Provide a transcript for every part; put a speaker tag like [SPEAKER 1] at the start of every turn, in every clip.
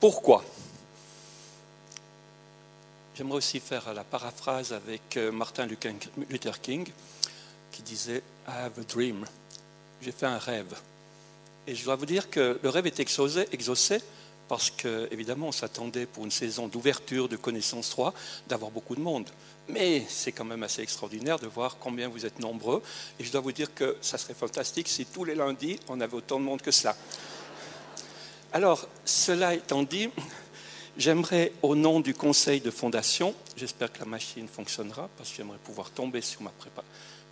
[SPEAKER 1] pourquoi? J'aimerais aussi faire la paraphrase avec euh, Martin Luther King qui disait I have a dream. J'ai fait un rêve. Et je dois vous dire que le rêve est exaucé, exaucé parce qu'évidemment, on s'attendait pour une saison d'ouverture de Connaissance 3 d'avoir beaucoup de monde. Mais c'est quand même assez extraordinaire de voir combien vous êtes nombreux. Et je dois vous dire que ça serait fantastique si tous les lundis, on avait autant de monde que cela. Alors, cela étant dit, j'aimerais, au nom du conseil de fondation, j'espère que la machine fonctionnera, parce que j'aimerais pouvoir tomber sur ma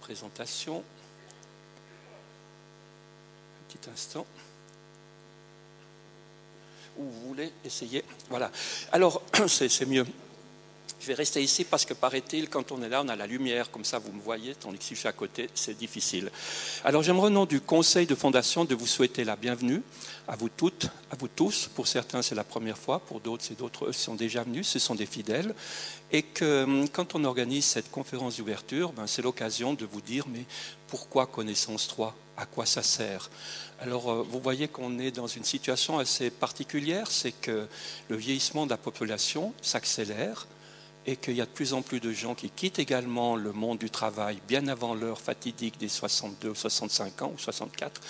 [SPEAKER 1] présentation. Un petit instant où vous voulez essayer. Voilà. Alors, c'est mieux. Je vais rester ici parce que, paraît-il, quand on est là, on a la lumière, comme ça vous me voyez, tandis que si je suis à côté, c'est difficile. Alors j'aimerais au nom du conseil de fondation de vous souhaiter la bienvenue à vous toutes, à vous tous. Pour certains, c'est la première fois, pour d'autres, c'est d'autres. Sont déjà venus, ce sont des fidèles. Et que hum, quand on organise cette conférence d'ouverture, ben, c'est l'occasion de vous dire, mais pourquoi Connaissance 3 À quoi ça sert? Alors, euh, vous voyez qu'on est dans une situation assez particulière, c'est que le vieillissement de la population s'accélère et qu'il y a de plus en plus de gens qui quittent également le monde du travail bien avant l'heure fatidique des 62, 65 ans ou 64,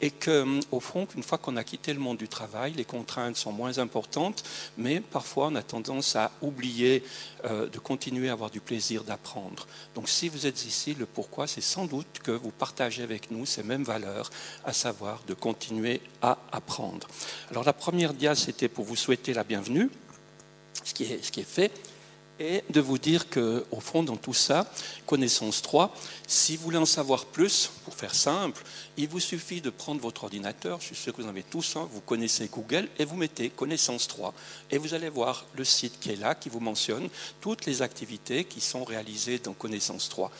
[SPEAKER 1] et qu'au hum, fond, une fois qu'on a quitté le monde du travail, les contraintes sont moins importantes, mais parfois on a tendance à oublier euh, de continuer à avoir du plaisir d'apprendre. Donc si vous êtes ici, le pourquoi, c'est sans doute que vous partagez avec nous ces mêmes valeurs, à savoir de continuer à apprendre. Alors la première dia, c'était pour vous souhaiter la bienvenue, ce qui est, ce qui est fait et de vous dire que, au fond, dans tout ça, connaissance 3, si vous voulez en savoir plus, pour faire simple, il vous suffit de prendre votre ordinateur, je suis sûr que vous en avez tous un, vous connaissez Google, et vous mettez connaissance 3. Et vous allez voir le site qui est là, qui vous mentionne toutes les activités qui sont réalisées dans connaissance 3.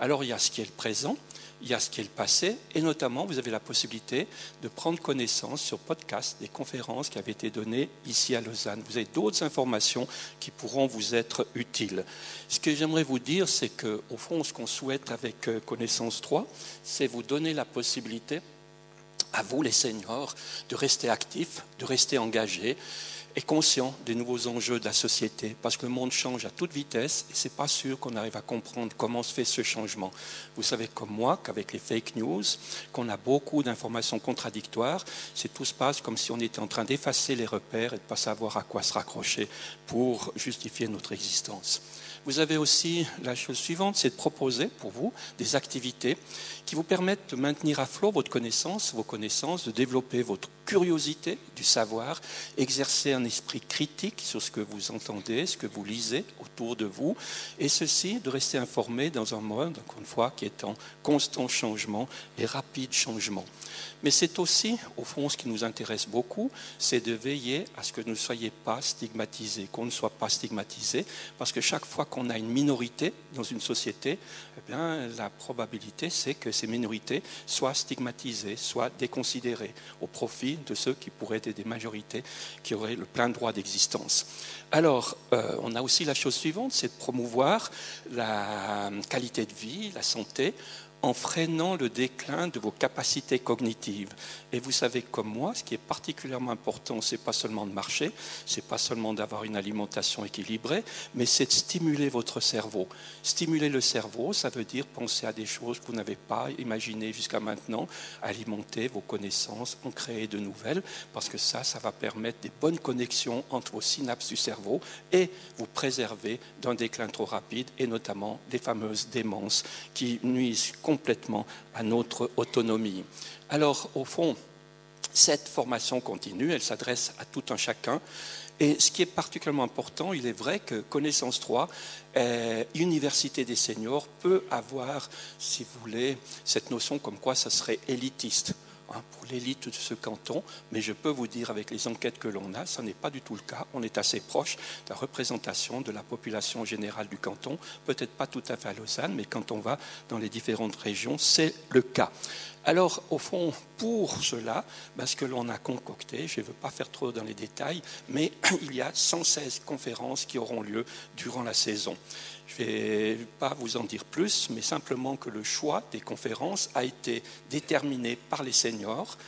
[SPEAKER 1] Alors, il y a ce qui est le présent, il y a ce qui est le passé, et notamment, vous avez la possibilité de prendre connaissance sur podcast des conférences qui avaient été données ici à Lausanne. Vous avez d'autres informations qui pourront vous être utiles. Ce que j'aimerais vous dire, c'est qu'au fond, ce qu'on souhaite avec euh, Connaissance 3, c'est vous donner la possibilité à vous, les seniors, de rester actifs, de rester engagés, est conscient des nouveaux enjeux de la société, parce que le monde change à toute vitesse et ce n'est pas sûr qu'on arrive à comprendre comment se fait ce changement. Vous savez comme moi qu'avec les fake news, qu'on a beaucoup d'informations contradictoires, c'est tout se passe comme si on était en train d'effacer les repères et de ne pas savoir à quoi se raccrocher pour justifier notre existence. Vous avez aussi la chose suivante, c'est de proposer pour vous des activités qui vous permettent de maintenir à flot votre connaissance, vos connaissances, de développer votre curiosité du savoir, exercer un esprit critique sur ce que vous entendez, ce que vous lisez autour de vous, et ceci de rester informé dans un monde, encore une fois, qui est en constant changement et rapide changement. Mais c'est aussi, au fond, ce qui nous intéresse beaucoup, c'est de veiller à ce que nous ne soyons pas stigmatisés, qu'on ne soit pas stigmatisés, parce que chaque fois qu'on a une minorité dans une société, eh bien, la probabilité, c'est que ces minorités soient stigmatisées, soient déconsidérées au profit de ceux qui pourraient être des majorités qui auraient le plein droit d'existence. Alors, euh, on a aussi la chose suivante, c'est de promouvoir la qualité de vie, la santé, en freinant le déclin de vos capacités cognitives. Et vous savez comme moi, ce qui est particulièrement important, c'est pas seulement de marcher, c'est pas seulement d'avoir une alimentation équilibrée, mais c'est de stimuler votre cerveau. Stimuler le cerveau, ça veut dire penser à des choses que vous n'avez pas imaginées jusqu'à maintenant, alimenter vos connaissances, en créer de nouvelles, parce que ça, ça va permettre des bonnes connexions entre vos synapses du cerveau et vous préserver d'un déclin trop rapide, et notamment des fameuses démences qui nuisent complètement à notre autonomie. Alors, au fond, cette formation continue, elle s'adresse à tout un chacun. Et ce qui est particulièrement important, il est vrai que Connaissance 3, euh, Université des seniors, peut avoir, si vous voulez, cette notion comme quoi ça serait élitiste. Hein, pour l'élite de ce canton, mais je peux vous dire avec les enquêtes que l'on a, ce n'est pas du tout le cas. On est assez proche de la représentation de la population générale du canton, peut-être pas tout à fait à Lausanne, mais quand on va dans les différentes régions, c'est le cas. Alors, au fond, pour cela, ben, ce que l'on a concocté, je ne veux pas faire trop dans les détails, mais il y a 116 conférences qui auront lieu durant la saison. Je ne vais pas vous en dire plus, mais simplement que le choix des conférences a été déterminé par les seniors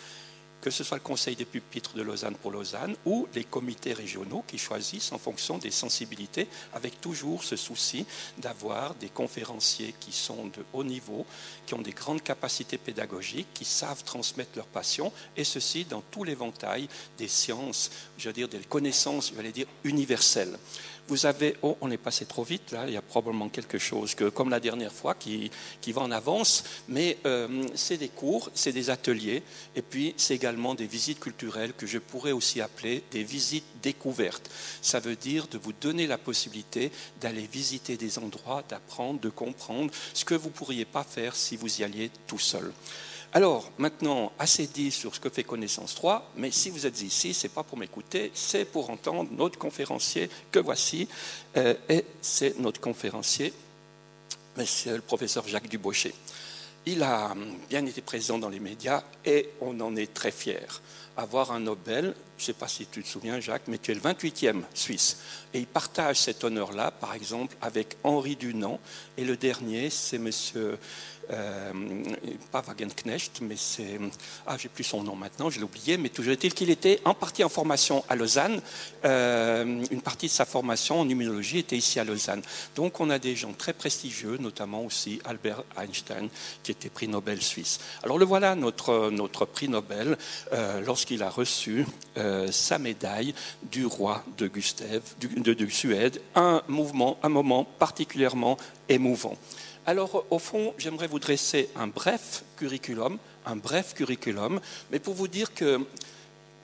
[SPEAKER 1] que ce soit le Conseil des pupitres de Lausanne pour Lausanne ou les comités régionaux qui choisissent en fonction des sensibilités, avec toujours ce souci d'avoir des conférenciers qui sont de haut niveau, qui ont des grandes capacités pédagogiques, qui savent transmettre leur passion, et ceci dans tout l'éventail des sciences, je veux dire des connaissances, je vais dire universelles vous avez, oh, on est passé trop vite, là, il y a probablement quelque chose, que, comme la dernière fois, qui, va en avance, mais euh, c'est des cours, c'est des ateliers, et puis c'est également des visites culturelles que je pourrais aussi appeler des visites découvertes. Ça veut dire de vous donner la possibilité d'aller visiter des endroits, d'apprendre, de comprendre ce que vous ne pourriez pas faire si vous y alliez tout seul. Alors, maintenant, assez dit sur ce que fait Connaissance 3, mais si vous êtes ici, ce n'est pas pour m'écouter, c'est pour entendre notre conférencier que voici, euh, et c'est notre conférencier, monsieur le professeur Jacques Dubochet. Il a bien été présent dans les médias et on en est très fiers. Avoir un Nobel, je ne sais pas si tu te souviens Jacques, mais tu es le 28e Suisse. Et il partage cet honneur-là, par exemple, avec Henri Dunant. Et le dernier, c'est monsieur euh, pas Wagenknecht, mais c'est. Ah, j'ai plus son nom maintenant, je l'ai oublié, mais toujours est-il qu'il était en partie en formation à Lausanne. Euh, une partie de sa formation en immunologie était ici à Lausanne. Donc on a des gens très prestigieux, notamment aussi Albert Einstein, qui était prix Nobel suisse. Alors le voilà, notre, notre prix Nobel, euh, lorsqu'il a reçu sa médaille du roi de Gustave, de, de Suède, un mouvement, un moment particulièrement émouvant. Alors, au fond, j'aimerais vous dresser un bref curriculum, un bref curriculum, mais pour vous dire que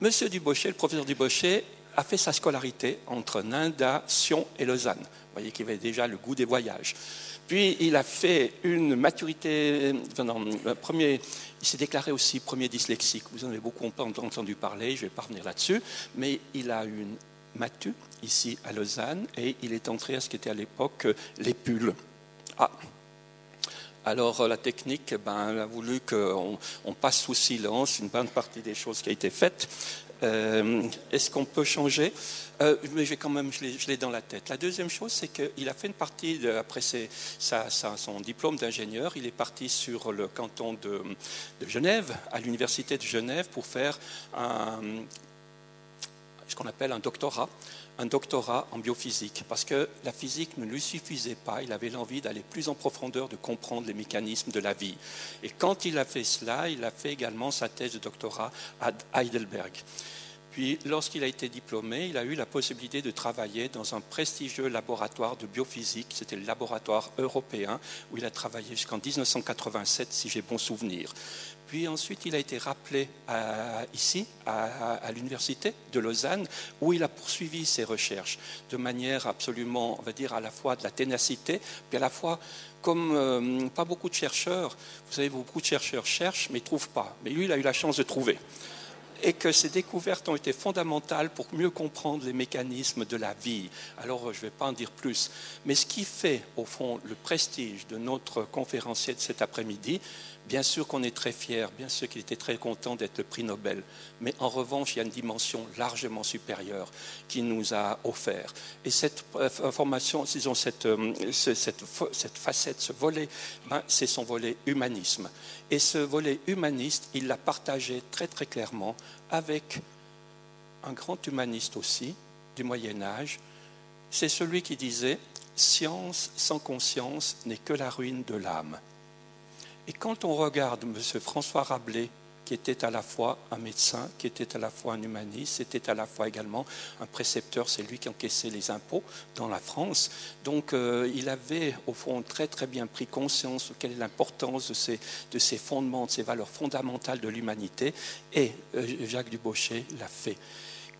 [SPEAKER 1] M. Dubochet, le professeur Dubochet, a fait sa scolarité entre Nanda, Sion et Lausanne. Vous voyez qu'il avait déjà le goût des voyages. Puis il a fait une maturité, premier, il s'est déclaré aussi premier dyslexique. Vous en avez beaucoup entendu parler, je ne vais pas revenir là-dessus, mais il a une matu ici à Lausanne et il est entré à ce qui était à l'époque les pulls. Ah, alors euh, la technique ben, elle a voulu qu'on passe sous silence une bonne partie des choses qui ont été faites. Euh, est-ce qu'on peut changer? Euh, Mais j'ai quand même, je l'ai dans la tête. La deuxième chose, c'est qu'il a fait une partie, après son diplôme d'ingénieur, il est parti sur le canton de, Genève, à l'université de Genève, pour faire ce qu'on appelle un doctorat un doctorat en biophysique, parce que la physique ne lui suffisait pas, il avait l'envie d'aller plus en profondeur, de comprendre les mécanismes de la vie. Et quand il a fait cela, il a fait également sa thèse de doctorat à Heidelberg. Puis, lorsqu'il a été diplômé, il a eu la possibilité de travailler dans un prestigieux laboratoire de biophysique. C'était le laboratoire européen où il a travaillé jusqu'en 1987, si j'ai bon souvenir. Puis ensuite, il a été rappelé ici, à, l'université de Lausanne, où il a poursuivi ses recherches de manière absolument, on va dire, à la fois de la ténacité, puis à la fois comme euh, pas beaucoup de chercheurs, vous savez, beaucoup de chercheurs cherchent, mais ne trouvent pas. Mais lui, il a eu la chance de trouver et que ces découvertes ont été fondamentales pour mieux comprendre les mécanismes de la vie. Alors, je ne vais pas en dire plus. Mais ce qui fait, au fond, le prestige de notre conférencier de cet après-midi, Bien sûr qu'on est très fier, bien sûr qu'il était très content d'être prix Nobel, mais en revanche, il y a une dimension largement supérieure qu'il nous a offert. Et cette information, disons, cette, euh, cette facette, ce volet, ben, c'est son volet humanisme. Et ce volet humaniste, il l'a partagé très très clairement avec un grand humaniste aussi du Moyen Âge. C'est celui qui disait Science sans conscience n'est que la ruine de l'âme. Et quand on regarde M. François Rabelais, qui était à la fois un médecin, qui était à la fois un humaniste, c'était à la fois également un précepteur, c'est lui qui encaissait les impôts dans la France. Donc euh, il avait au fond très très bien pris conscience de quelle est l'importance de ces, de ces fondements, de ces valeurs fondamentales de l'humanité, et euh, Jacques Dubochet l'a fait.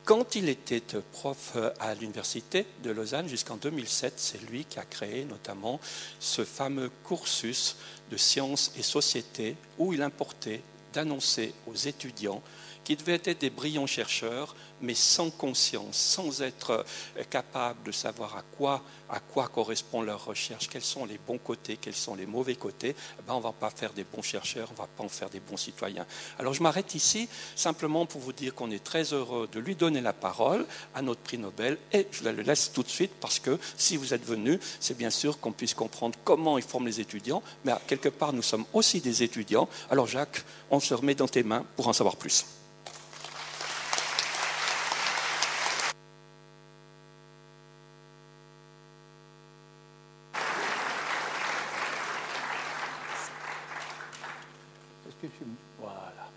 [SPEAKER 1] Quand il était prof euh, à l'université de Lausanne jusqu'en 2007, c'est lui qui a créé notamment ce fameux cursus de sciences et société où il importait d'annoncer aux étudiants qui devaient être des brillants chercheurs, mais sans conscience, sans être euh, capables de savoir à quoi, à quoi correspond leur recherche, quels sont les bons côtés, quels sont les mauvais côtés, eh ben on ne va pas faire des bons chercheurs, on ne va pas en faire des bons citoyens. Alors je m'arrête ici simplement pour vous dire qu'on est très heureux de lui donner la parole à notre prix Nobel et je le laisse tout de suite parce que si vous êtes venu, c'est bien sûr qu'on puisse comprendre comment ils forment les étudiants, mais quelque part nous sommes aussi des étudiants. Alors Jacques, on se remet dans tes mains pour en savoir plus.
[SPEAKER 2] Voilà.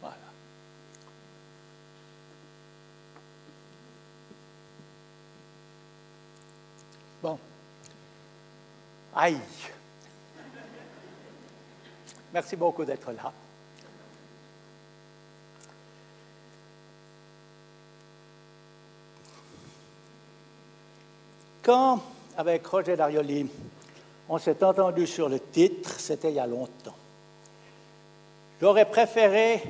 [SPEAKER 2] Voilà. Bon. Aïe. Merci beaucoup d'être là. Quand, avec Roger Darioli, on s'est entendu sur le titre, c'était il y a longtemps. J'aurais préféré,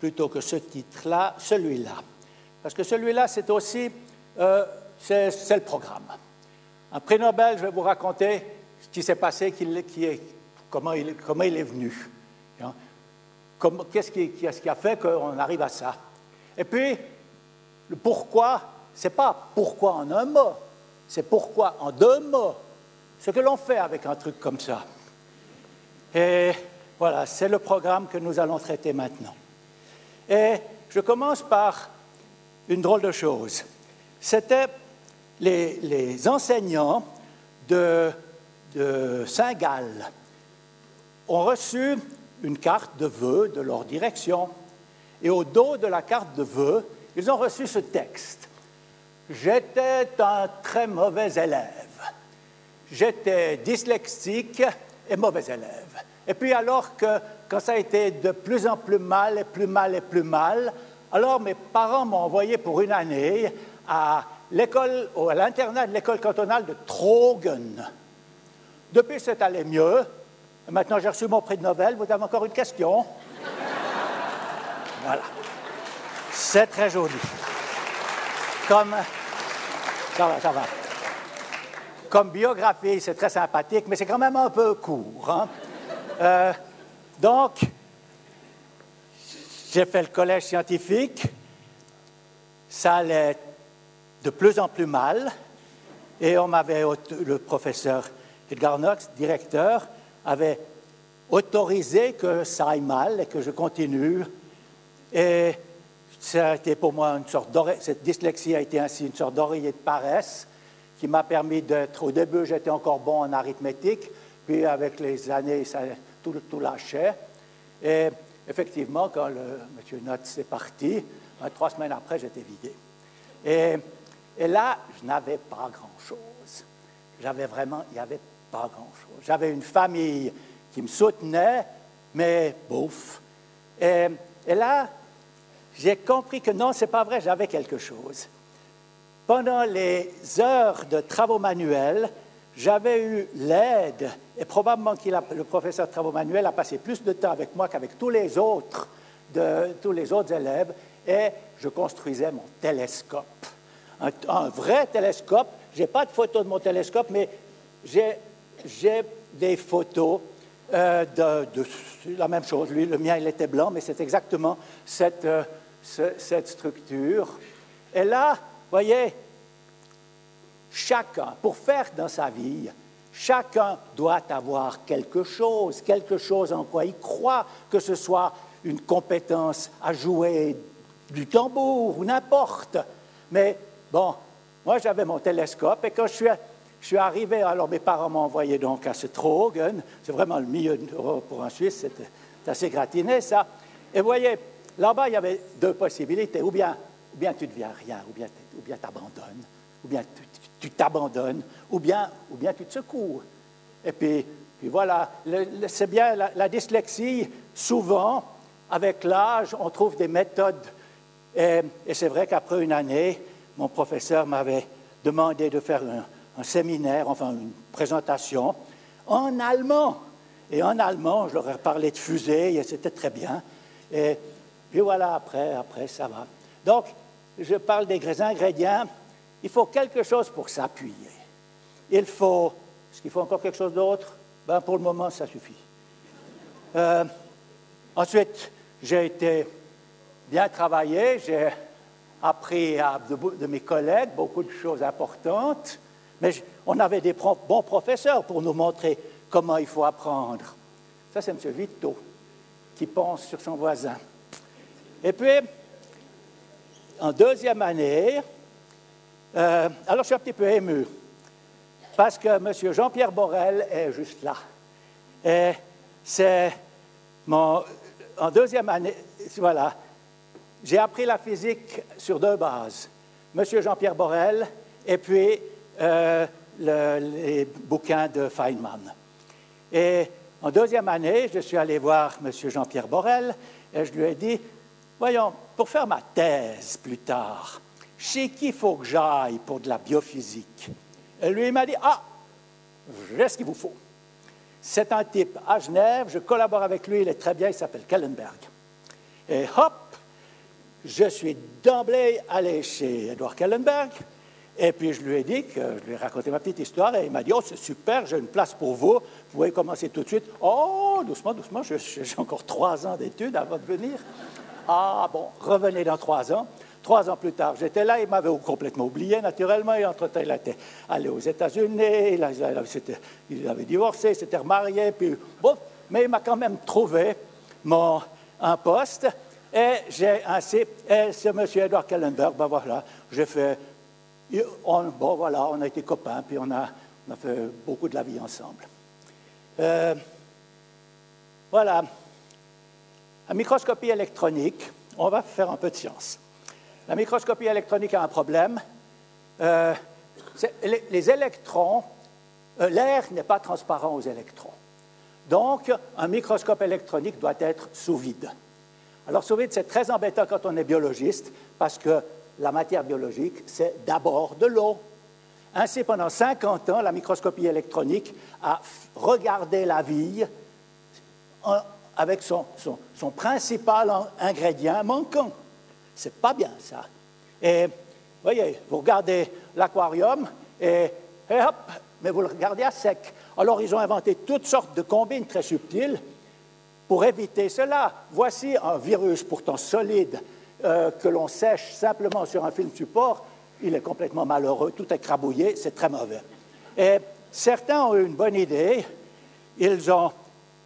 [SPEAKER 2] plutôt que ce titre-là, celui-là. Parce que celui-là, c'est aussi euh, c'est, le programme. Un prix Nobel, je vais vous raconter qui s'est passé, qui, est, comment, il, comment, il, est venu. Hein? Qu'est-ce qui, qui, a fait qu'on arrive à ça? Et puis, le pourquoi, ce n'est pas pourquoi en un mot, c'est pourquoi, en deux mots, ce que l'on fait avec un truc comme ça. Et voilà, c'est le programme que nous allons traiter maintenant. Et je commence par une drôle de chose. C'était les, enseignants de, de Saint-Gall ont reçu une carte de vœux de leur direction. Et au dos de la carte de vœux, ils ont reçu ce texte. J'étais un très mauvais élève. J'étais dyslexique et mauvais élève. Et puis alors que quand ça a été de plus en plus mal et plus mal et plus mal, alors mes parents m'ont envoyé pour une année à l'école, à l'internat de l'école cantonale de Trogen. Depuis, c'est allé mieux. Maintenant, j'ai reçu mon prix de Nobel. Vous avez encore une question? Voilà. C'est très joli. Comme ça va, ça va. Comme biographie, c'est très sympathique, mais c'est quand même un peu court. Hein. Euh, donc, j'ai fait le collège scientifique. Ça allait de plus en plus mal. Et on m'avait, le professeur Edgar Knox, directeur, avait autorisé que ça aille mal et que je continue. Et ça a été pour moi une sorte cette dyslexie a été ainsi une sorte d'oreiller de paresse qui m'a permis d'être, au début j'étais encore bon en arithmétique, puis avec les années ça tout, lâchait. Et effectivement, quand le, M. Notz est parti, ben, trois semaines après, j'étais vidé. Et, et là, je n'avais pas grand-chose. J'avais vraiment, il n'y avait pas grand-chose. J'avais une famille qui me soutenait, mais bouf. Et, là, j'ai compris que non, ce n'est pas vrai, j'avais quelque chose. Pendant les heures de travaux manuels, j'avais eu l'aide, et probablement que le professeur de travaux manuels a passé plus de temps avec moi qu'avec tous les autres, de, tous les autres élèves, et je construisais mon télescope. Un, vrai télescope. Je n'ai pas de photos de mon télescope, mais j'ai des photos euh, de, la même chose. Lui, le mien, il était blanc, mais c'est exactement cette, euh, cette structure. Et là, voyez, chacun, pour faire dans sa vie, chacun doit avoir quelque chose, quelque chose en quoi il croit, que ce soit une compétence à jouer du tambour ou n'importe. Mais bon, moi j'avais mon télescope et quand je suis, je suis arrivé, alors mes parents m'ont envoyé donc à ce Trogen, c'est vraiment le milieu pour un Suisse, c'est assez gratiné ça. Et voyez, Là-bas, il y avait deux possibilités. Ou bien, ou bien tu deviens rien, ou bien tu abandonnes, ou bien tu t'abandonnes, ou bien, ou bien tu te secoues. Et puis, puis voilà, c'est bien la, dyslexie, souvent, avec l'âge, on trouve des méthodes. Et, c'est vrai qu'après une année, mon professeur m'avait demandé de faire un, un, séminaire, enfin une présentation, en allemand. Et en allemand, je leur ai parlé de fusée, et c'était très bien. Et puis voilà, après, après, ça va. Donc, je parle des ingrédients. Il faut quelque chose pour s'appuyer. Il faut. Est-ce qu'il faut encore quelque chose d'autre? Ben, pour le moment, ça suffit. Euh, ensuite, j'ai été bien travaillé. J'ai appris de, mes collègues beaucoup de choses importantes. Mais on avait des bons professeurs pour nous montrer comment il faut apprendre. Ça, c'est M. Vito qui pense sur son voisin. Et puis, en deuxième année, euh, alors je suis un petit peu ému, parce que M. Jean-Pierre Borel est juste là. Et c'est mon. En deuxième année, voilà, j'ai appris la physique sur deux bases. M. Jean-Pierre Borel et puis euh, les bouquins de Feynman. Et en deuxième année, je suis allé voir M. Jean-Pierre Borel et je lui ai dit Voyons, pour faire ma thèse plus tard, chez qui faut que j'aille pour de la biophysique? Et lui, il m'a dit Ah, j'ai ce qu'il vous faut. C'est un type à Genève, je collabore avec lui, il est très bien, il s'appelle Kellenberg. Et hop, je suis d'emblée allé chez Edouard Kellenberg, et puis je lui ai dit que je lui ai raconté ma petite histoire, et il m'a dit Oh, c'est super, j'ai une place pour vous, vous pouvez commencer tout de suite. Oh, doucement, doucement, j'ai encore trois ans d'études avant de venir. Ah, bon, revenez dans trois ans. Trois ans plus tard, j'étais là, il m'avait complètement oublié, naturellement, et entre-temps, il était allé aux États-Unis, il, avait divorcé, il s'était remarié, puis bon, mais il m'a quand même trouvé mon, un poste, et j'ai ainsi, et ce monsieur Edward Kellenberg, ben voilà, j'ai fait, bon voilà, on a été copains, puis on a, fait beaucoup de la vie ensemble. Euh, voilà, la microscopie électronique, on va faire un peu de science. La microscopie électronique a un problème. Euh, les, électrons, euh, l'air n'est pas transparent aux électrons. Donc, un microscope électronique doit être sous vide. Alors, sous vide, c'est très embêtant quand on est biologiste parce que la matière biologique, c'est d'abord de l'eau. Ainsi, pendant 50 ans, la microscopie électronique a regardé la vie avec son, principal ingrédient manquant. C'est pas bien, ça. Et, voyez, vous regardez l'aquarium et, hop, mais vous le regardez à sec. Alors, ils ont inventé toutes sortes de combines très subtiles pour éviter cela. Voici un virus pourtant solide euh, que l'on sèche simplement sur un film support. Il est complètement malheureux, tout est crabouillé, c'est très mauvais. Et certains ont eu une bonne idée. Ils ont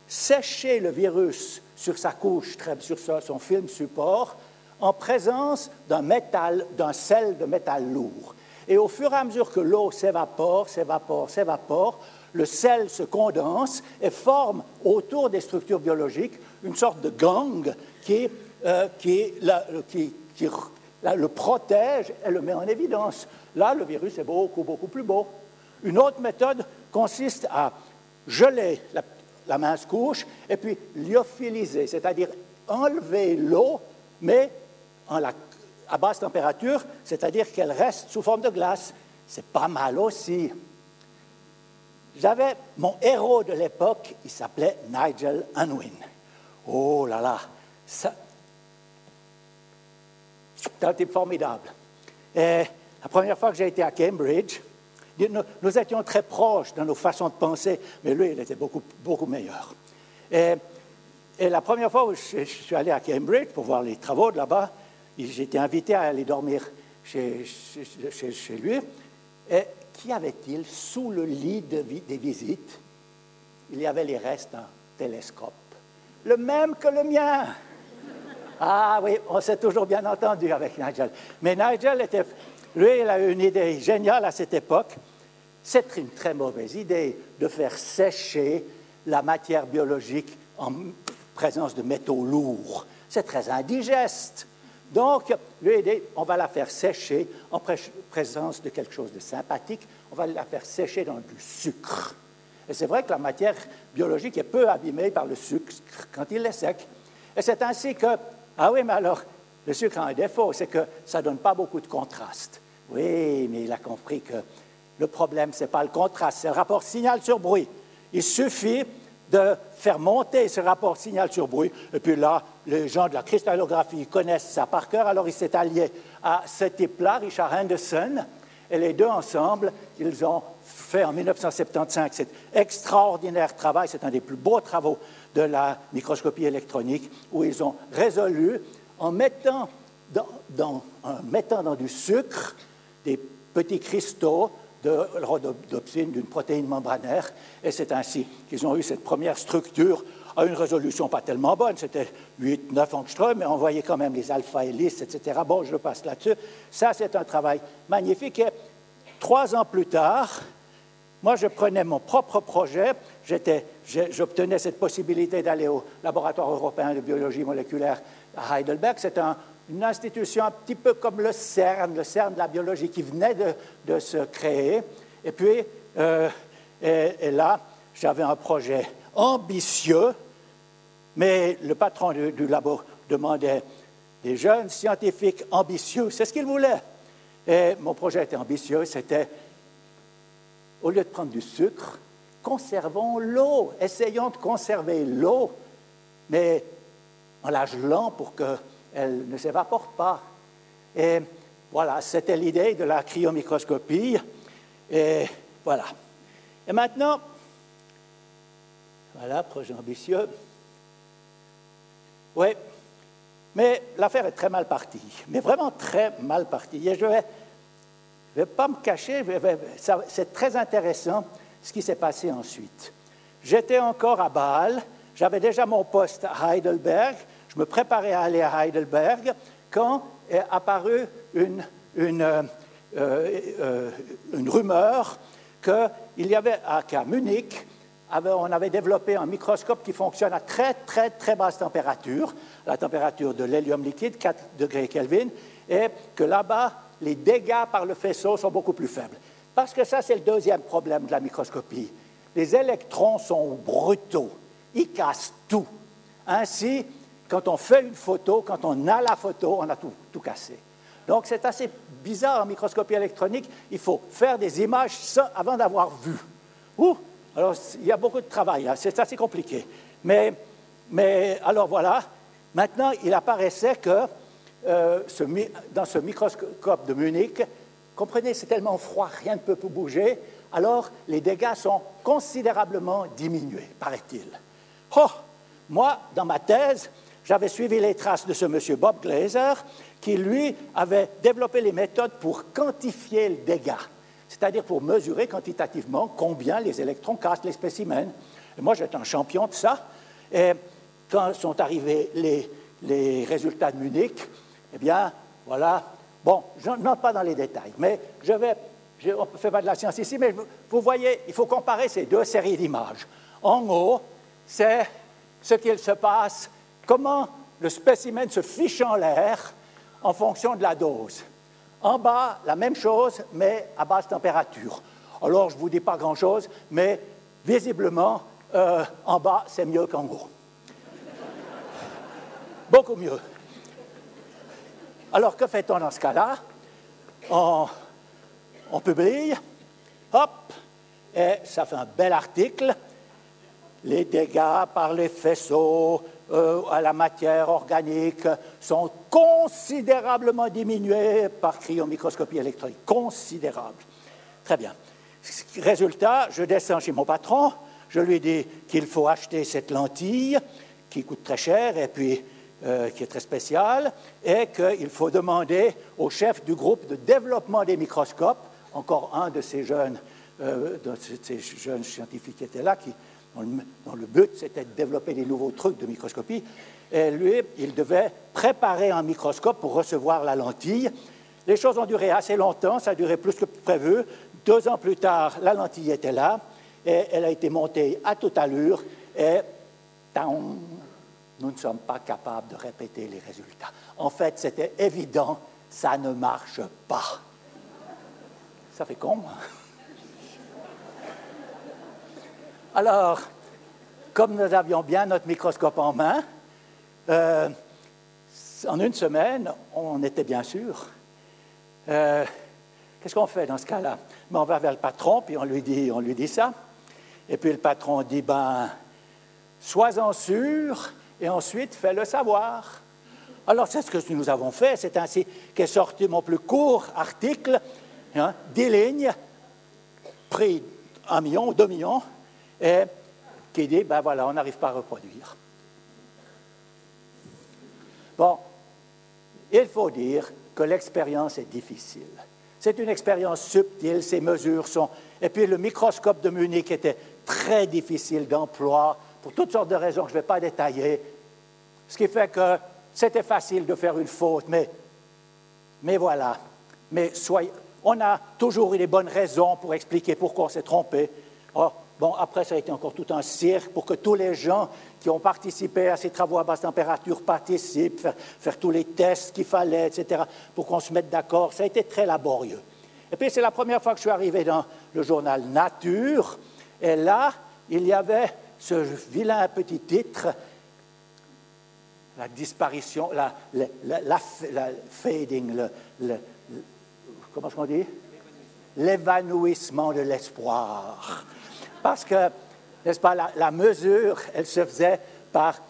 [SPEAKER 2] séché le virus sur sa couche, sur son film support, en présence d'un d'un sel de métal lourd. Et au fur et à mesure que l'eau s'évapore, s'évapore, s'évapore, le sel se condense et forme autour des structures biologiques une sorte de gang qui, euh, qui, le protège et le met en évidence. Là, le virus est beaucoup, beaucoup plus beau. Une autre méthode consiste à geler la, mince couche et puis lyophiliser, c'est-à-dire enlever l'eau, mais à basse température, c'est-à-dire qu'elle reste sous forme de glace. C'est pas mal aussi. J'avais mon héros de l'époque, il s'appelait Nigel Unwin. Oh là là, c'est un type formidable. Et la première fois que j'ai été à Cambridge, nous, étions très proches dans nos façons de penser, mais lui, il était beaucoup, beaucoup meilleur. Et, la première fois où je, suis allé à Cambridge pour voir les travaux de là-bas, j'ai été invité à aller dormir chez, chez, lui. Et qu'y avait-il sous le lit des visites? Il y avait les restes d'un télescope. Le même que le mien. Ah oui, on s'est toujours bien entendu avec Nigel. Mais Nigel était, lui, il a eu une idée géniale à cette époque. C'est une très mauvaise idée de faire sécher la matière biologique en présence de métaux lourds. C'est très indigeste. Donc, lui on va la faire sécher en présence de quelque chose de sympathique, on va la faire sécher dans du sucre. Et c'est vrai que la matière biologique est peu abîmée par le sucre quand il est sec. Et c'est ainsi que, ah oui, mais alors, le sucre a un défaut, c'est que ça ne donne pas beaucoup de contraste. Oui, mais il a compris que le problème, ce n'est pas le contraste, c'est le rapport signal sur bruit. Il suffit de faire monter ce rapport signal sur bruit. Et puis là, les gens de la cristallographie connaissent ça par cœur, alors il s'est allié à ce type-là, Richard Henderson, et les deux ensemble, ils ont fait en 1975 cet extraordinaire travail, c'est un des plus beaux travaux de la microscopie électronique, où ils ont résolu, en mettant dans, du sucre des petits cristaux de rhodopsine, d'une protéine membranaire, et c'est ainsi qu'ils ont eu cette première structure à une résolution pas tellement bonne, c'était 8, 9 angstroms, mais on voyait quand même les alpha-hélices, etc. Bon, je passe là-dessus. Ça, c'est un travail magnifique. Et trois ans plus tard, moi, je prenais mon propre projet, j'obtenais cette possibilité d'aller au laboratoire européen de biologie moléculaire à Heidelberg. C'est une institution un petit peu comme le CERN, le CERN de la biologie qui venait de, se créer. Et puis, euh, là, j'avais un projet ambitieux, mais le patron du, du labo demandait des jeunes scientifiques ambitieux. C'est ce qu'il voulait. Et mon projet était ambitieux, c'était au lieu de prendre du sucre, conservons l'eau, essayons de conserver l'eau, mais en la gelant pour qu'elle ne s'évapore pas. Et voilà, c'était l'idée de la cryomicroscopie. Et voilà. Et maintenant, voilà, projet ambitieux. Oui, mais l'affaire est très mal partie, mais vraiment très mal partie. Et je vais ne vais pas me cacher, c'est très intéressant ce qui s'est passé ensuite. J'étais encore à Bâle, j'avais déjà mon poste à Heidelberg, je me préparais à aller à Heidelberg quand est apparue une, euh, euh, rumeur qu'il y avait qu'à Munich, on avait développé un microscope qui fonctionne à très, très, très basse température, la température de l'hélium liquide, 4 degrés Kelvin, et que là-bas, les dégâts par le faisceau sont beaucoup plus faibles. Parce que ça, c'est le deuxième problème de la microscopie. Les électrons sont brutaux, ils cassent tout. Ainsi, quand on fait une photo, quand on a la photo, on a tout, tout cassé. Donc c'est assez bizarre en microscopie électronique, il faut faire des images avant d'avoir vu. Ouh, alors il y a beaucoup de travail, hein. c'est assez compliqué. Mais, mais alors voilà, maintenant il apparaissait que euh, dans ce microscope de Munich, comprenez, c'est tellement froid, rien ne peut bouger, alors les dégâts sont considérablement diminués, paraît-il. Oh, moi, dans ma thèse, j'avais suivi les traces de ce monsieur Bob Glaser, qui, lui, avait développé les méthodes pour quantifier le dégât, c'est-à-dire pour mesurer quantitativement combien les électrons cassent les spécimens. Moi, j'étais un champion de ça. Et quand sont arrivés les résultats de Munich, eh bien, voilà. Bon, je n'entre pas dans les détails, mais je vais. on ne fait pas de la science ici, mais vous voyez, il faut comparer ces deux séries d'images. En haut, c'est ce qu'il se passe, comment le spécimen se fiche en l'air en fonction de la dose. En bas, la même chose, mais à basse température. Alors, je ne vous dis pas grand-chose, mais visiblement, euh, en bas, c'est mieux qu'en haut. Beaucoup mieux. Alors, que fait-on dans ce cas-là? On, publie, hop, et ça fait un bel article. Les dégâts par les faisceaux euh, à la matière organique sont considérablement diminués par cryomicroscopie électronique. Considérable. Très bien. Résultat, je descends chez mon patron, je lui dis qu'il faut acheter cette lentille qui coûte très cher, et puis euh, qui est très spécial, et qu'il faut demander au chef du groupe de développement des microscopes, encore un de ces jeunes, euh, ces jeunes scientifiques qui étaient là, qui, dont, le, but c'était de développer des nouveaux trucs de microscopie, et lui, il devait préparer un microscope pour recevoir la lentille. Les choses ont duré assez longtemps, ça a duré plus que prévu. Deux ans plus tard, la lentille était là, et elle a été montée à toute allure, et nous ne sommes pas capables de répéter les résultats. En fait, c'était évident, ça ne marche pas. Ça fait con. Alors, comme nous avions bien notre microscope en main, euh, en une semaine, on était bien sûr. Euh, qu'est-ce qu'on fait dans ce cas-là? Ben, On va vers le patron, puis on lui dit, on lui dit ça. Et puis le patron dit, ben, sois-en sûr, et ensuite fais-le savoir. Alors c'est ce que nous avons fait, c'est ainsi qu'est sorti mon plus court article, hein, dix lignes, pris un million ou deux millions, et qui dit, ben voilà, on n'arrive pas à reproduire. Bon, il faut dire que l'expérience est difficile. C'est une expérience subtile, ces mesures sont... Et puis le microscope de Munich était très difficile d'emploi pour toutes sortes de raisons je ne vais pas détailler. Ce qui fait que c'était facile de faire une faute, mais, mais voilà. Mais soyez, on a toujours eu les bonnes raisons pour expliquer pourquoi on s'est trompé. Oh, bon, après, ça a été encore tout un cirque pour que tous les gens qui ont participé à ces travaux à basse température participent, faire tous les tests qu'il fallait, etc., pour qu'on se mette d'accord. Ça a été très laborieux. Et puis, c'est la première fois que je suis arrivé dans le journal Nature, et là, il y avait ce vilain petit titre, la disparition, la, fading, comment est-ce qu'on dit? L'évanouissement de l'espoir. Parce que, n'est-ce pas, la, mesure, elle se faisait par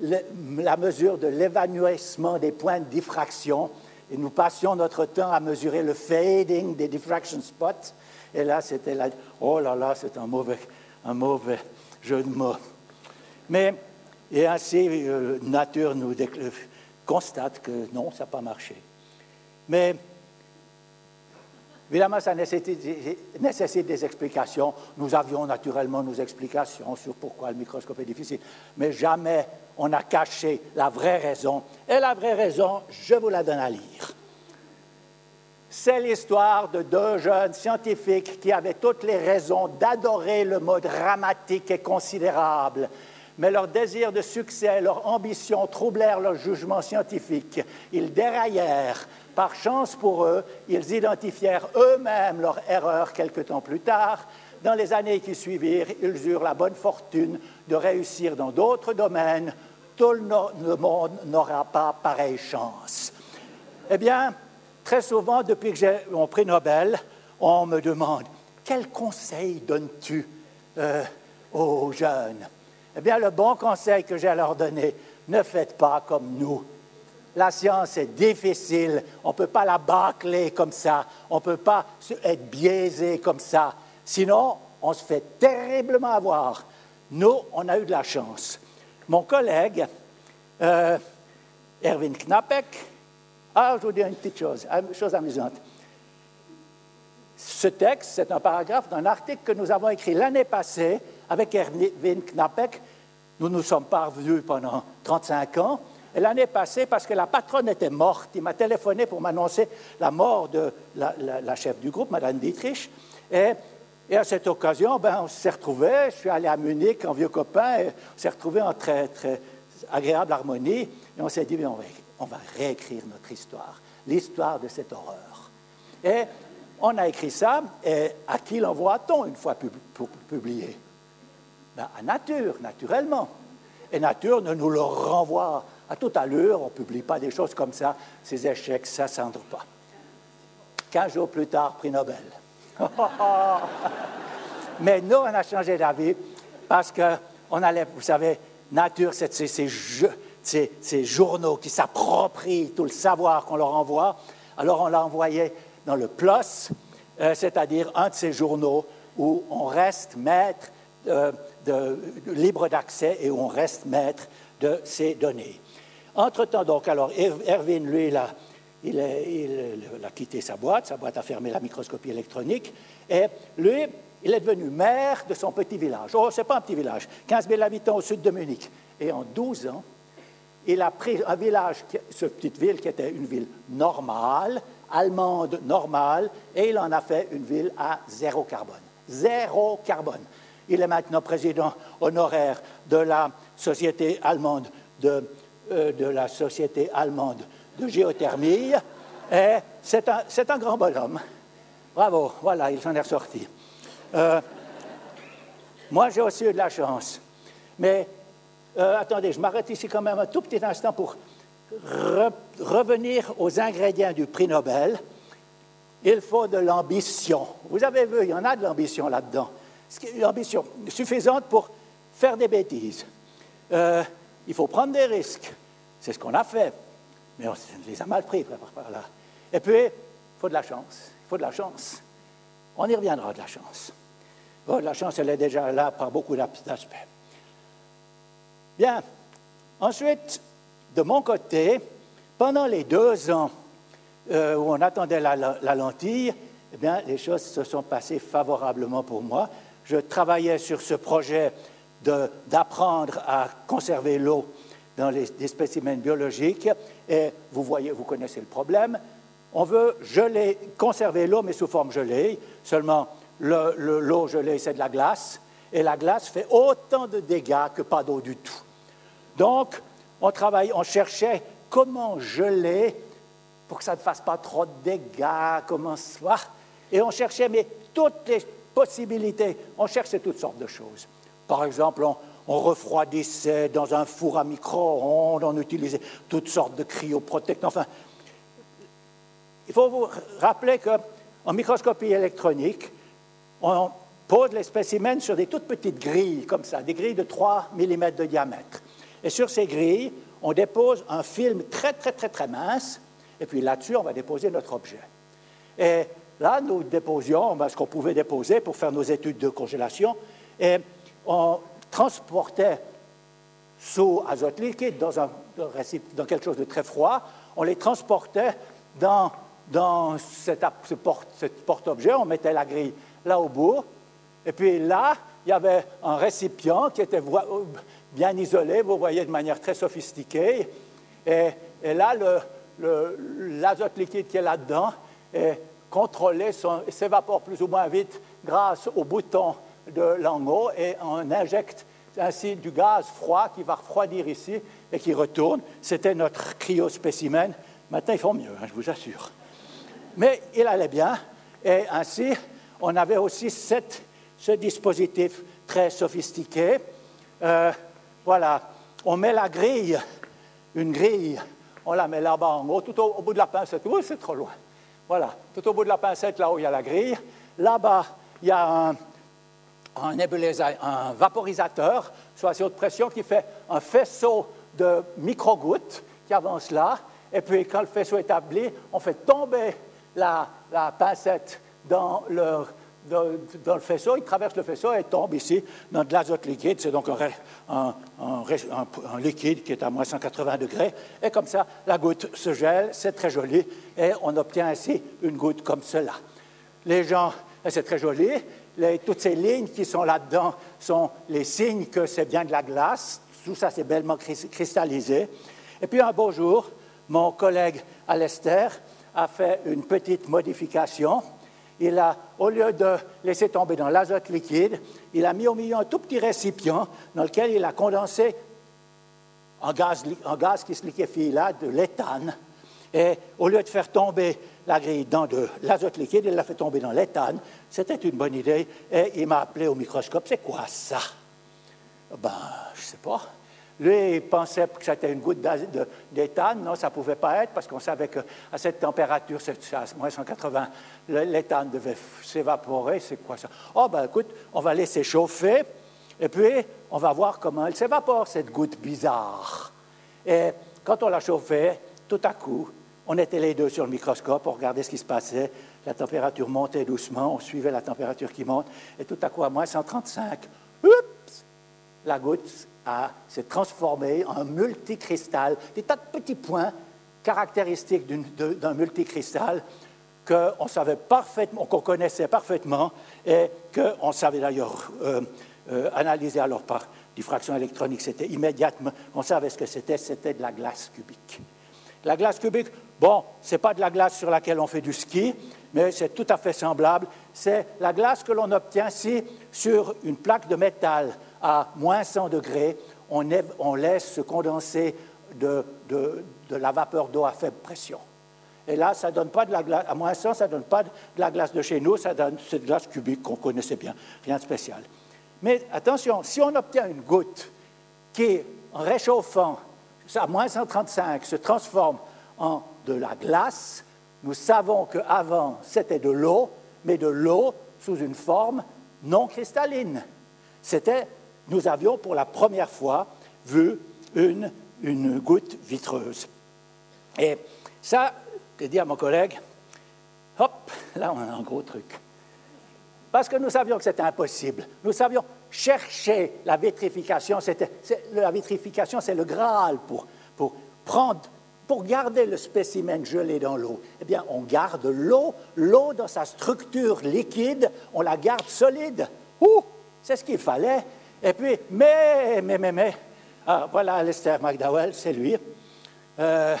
[SPEAKER 2] la mesure de l'évanouissement des points de diffraction. Et nous passions notre temps à mesurer le fading des diffraction spots. Et là, c'était la... Oh là là, c'est un mauvais, un mauvais jeu de. Mais, et ainsi, euh, nature nous constate que non, ça n'a pas marché. Mais, évidemment, ça nécessite, nécessite, des explications. Nous avions naturellement nos explications sur pourquoi le microscope est difficile, mais jamais on n'a caché la vraie raison. Et la vraie raison, je vous la donne à lire. C'est l'histoire de deux jeunes scientifiques qui avaient toutes les raisons d'adorer le mot dramatique et considérable. Mais leur désir de succès, leur ambition troublèrent leur jugement scientifique. Ils déraillèrent. Par chance pour eux, ils identifièrent eux-mêmes leur erreur quelque temps plus tard. Dans les années qui suivirent, ils eurent la bonne fortune de réussir dans d'autres domaines. Tout le monde n'aura pas pareille chance. Eh bien, Très souvent, depuis que j'ai mon prix Nobel, on me demande quel conseil donnes-tu euh, aux jeunes? Eh bien, le bon conseil que j'ai à leur donner, ne faites pas comme nous. La science est difficile, on ne peut pas la bâcler comme ça, on ne peut pas être biaisé comme ça. Sinon, on se fait terriblement avoir. Nous, on a eu de la chance. Mon collègue, euh, Erwin Knappek, ah, je vous dis une petite chose, une chose amusante. Ce texte, c'est un paragraphe d'un article que nous avons écrit l'année passée avec Erwin Knappek. Nous nous sommes pas revus pendant 35 ans. Et l'année passée, parce que la patronne était morte, il m'a téléphoné pour m'annoncer la mort de la, chef du groupe, Mme Dietrich. Et, à cette occasion, ben, on s'est retrouvés. Je suis allé à Munich en vieux copain et on s'est retrouvés en très, très agréable harmonie. Et on s'est dit, on va on va réécrire notre histoire, l'histoire de cette horreur. Et on a écrit ça, et à qui l'envoie-t-on une fois publié? Ben, À Nature, naturellement. Et Nature ne nous le renvoie à toute allure, on ne publie pas des choses comme ça, ces échecs, ça ne pas. Quinze jours plus tard, prix Nobel. Mais nous, on a changé d'avis parce qu'on allait, vous savez, Nature, c'est ces ces, journaux qui s'approprient tout le savoir qu'on leur envoie. Alors on l'a envoyé dans le PLOS, euh, c'est-à-dire un de ces journaux où on reste maître euh, de, libre d'accès et où on reste maître de ces données. Entre-temps, donc, alors, Erwin, lui, il a, il, a quitté sa boîte, sa boîte a fermé la microscopie électronique, et lui, il est devenu maire de son petit village. Oh, c'est pas un petit village, 15 000 habitants au sud de Munich. Et en 12 ans, il a pris un village, cette petite ville qui était une ville normale, allemande normale, et il en a fait une ville à zéro carbone. Zéro carbone. Il est maintenant président honoraire de la société allemande de, euh, de la société allemande de géothermie. Et c'est un, un, grand bonhomme. Bravo, voilà, il s'en est ressorti. Euh, moi, j'ai aussi eu de la chance. Mais euh, attendez, je m'arrête ici quand même un tout petit instant pour revenir aux ingrédients du prix Nobel. Il faut de l'ambition. Vous avez vu, il y en a de l'ambition là-dedans. Une ambition suffisante pour faire des bêtises. Euh, il faut prendre des risques. C'est ce qu'on a fait. Mais on les a mal pris par là. Et puis, il faut de la chance. Il faut de la chance. On y reviendra de la chance. la chance, elle est déjà là par beaucoup d'aspects. Bien. Ensuite, de mon côté, pendant les deux ans euh, où on attendait la, lentille, eh bien, les choses se sont passées favorablement pour moi. Je travaillais sur ce projet d'apprendre à conserver l'eau dans les, spécimens biologiques. Et vous voyez, vous connaissez le problème. On veut conserver l'eau, mais sous forme gelée. Seulement, l'eau gelée, c'est de la glace. Et la glace fait autant de dégâts que pas d'eau du tout. Donc, on cherchait comment geler pour que ça ne fasse pas trop de dégâts, comment ça. Et on cherchait, toutes les possibilités, on cherchait toutes sortes de choses. Par exemple, on, refroidissait dans un four à micro-ondes, on utilisait toutes sortes de cryoprotectants. Enfin, il faut vous rappeler qu'en microscopie électronique, on pose les spécimens sur des toutes petites grilles comme ça, des grilles de 3 mm de diamètre. Et sur ces grilles, on dépose un film très, très, très, très mince, et puis là-dessus, on va déposer notre objet. Et là, nous déposions ce qu'on pouvait déposer pour faire nos études de congélation, et on transportait sous azote liquide dans, un, dans quelque chose de très froid, on les transportait dans, dans cette, ce porte-objet, on mettait la grille là au bout, et puis là, il y avait un récipient qui était bien isolé, vous voyez, de manière très sophistiquée. Et, là, l'azote liquide qui est là-dedans est contrôlé, s'évapore plus ou moins vite grâce au bouton de l'anneau et on injecte ainsi du gaz froid qui va refroidir ici et qui retourne. C'était notre cryospécimen. Maintenant, ils font mieux, hein, je vous assure. Mais il allait bien et ainsi, on avait aussi ce dispositif très sophistiqué. Euh, voilà, on met la grille, une grille, on la met là-bas en haut, tout au, bout de la pincette. Oui, c'est trop loin. Voilà, tout au bout de la pincette, là où il y a la grille. Là-bas, il y a un, un, vaporisateur sous haute pression qui fait un faisceau de micro-gouttes qui avance là. Et puis, quand le faisceau est établi, on fait tomber la, la pincette dans le dans, le faisceau, il traverse le faisceau et tombe ici dans de l'azote liquide. C'est donc un, liquide qui est à moins 180 degrés. Et comme ça, la goutte se gèle, c'est très joli, et on obtient ainsi une goutte comme cela. Les gens, c'est très joli, toutes ces lignes qui sont là-dedans sont les signes que c'est bien de la glace. Tout ça, c'est bellement cristallisé. Et puis un beau jour, mon collègue Alester a fait une petite modification il a, au lieu de laisser tomber dans l'azote liquide, il a mis au milieu un tout petit récipient dans lequel il a condensé en gaz, gaz qui se liquéfie là, de l'éthane. Et au lieu de faire tomber la grille dans de l'azote liquide, il l'a fait tomber dans l'éthane. C'était une bonne idée. Et il m'a appelé au microscope. C'est quoi ça? Ben, je ne sais pas. Lui, il pensait que c'était une goutte d'éthane. Non, ça ne pouvait pas être parce qu'on savait qu'à cette température, à moins 180, l'éthane devait s'évaporer. C'est quoi ça? Oh, ben écoute, on va laisser chauffer et puis on va voir comment elle s'évapore, cette goutte bizarre. Et quand on l'a chauffée, tout à coup, on était les deux sur le microscope, on regardait ce qui se passait. La température montait doucement, on suivait la température qui monte, et tout à coup, à moins 135, oups, la goutte s'est transformé en multicristal, des tas de petits points caractéristiques d'un multicristal qu'on savait parfaitement, qu'on connaissait parfaitement et qu'on savait d'ailleurs euh, euh, analyser alors par diffraction électronique. C'était immédiatement, on savait ce que c'était, c'était de la glace cubique. La glace cubique, bon, ce n'est pas de la glace sur laquelle on fait du ski, mais c'est tout à fait semblable. C'est la glace que l'on obtient si sur une plaque de métal à moins 100 degrés, on, laisse se condenser de, la vapeur d'eau à faible pression. Et là, ça donne pas de la glace, à moins 100, ça ne donne pas de la glace de chez nous, ça donne cette glace cubique qu'on connaissait bien, rien de spécial. Mais attention, si on obtient une goutte qui, en réchauffant à moins 135, se transforme en de la glace, nous savons qu'avant, c'était de l'eau, mais de l'eau sous une forme non cristalline. C'était nous avions pour la première fois vu une, une goutte vitreuse. Et ça, j'ai dit à mon collègue, hop, là on a un gros truc. Parce que nous savions que c'était impossible. Nous savions chercher la vitrification. la vitrification, c'est le Graal pour, pour prendre pour garder le spécimen gelé dans l'eau, eh bien, on garde l'eau, l'eau dans sa structure liquide, on la garde solide. Ouh, c'est ce qu'il fallait. Et puis, mais, mais, mais, mais, ah, voilà Alistair McDowell, c'est lui. Euh,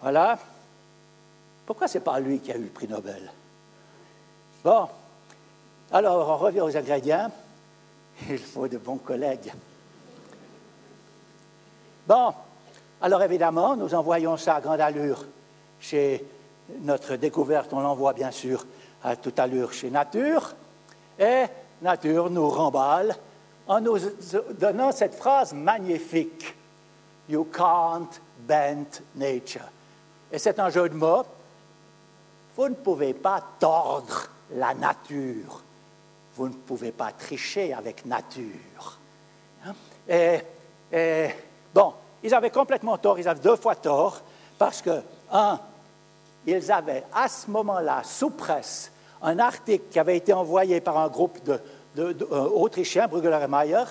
[SPEAKER 2] voilà. Pourquoi ce n'est pas lui qui a eu le prix Nobel? Bon, alors on revient aux ingrédients. Il faut de bons collègues. Bon, alors évidemment, nous envoyons ça à grande allure chez notre découverte, on l'envoie bien sûr à toute allure chez Nature, et Nature nous remballe en nous donnant cette phrase magnifique You can't bend nature. Et c'est un jeu de mots. Vous ne pouvez pas tordre la nature. Vous ne pouvez pas tricher avec nature. Et, bon, ils avaient complètement tort, ils avaient deux fois tort, parce que, un, ils avaient à ce moment-là, sous presse, un article qui avait été envoyé par un groupe de, euh, autrichiens, Brueggeler et Mayer,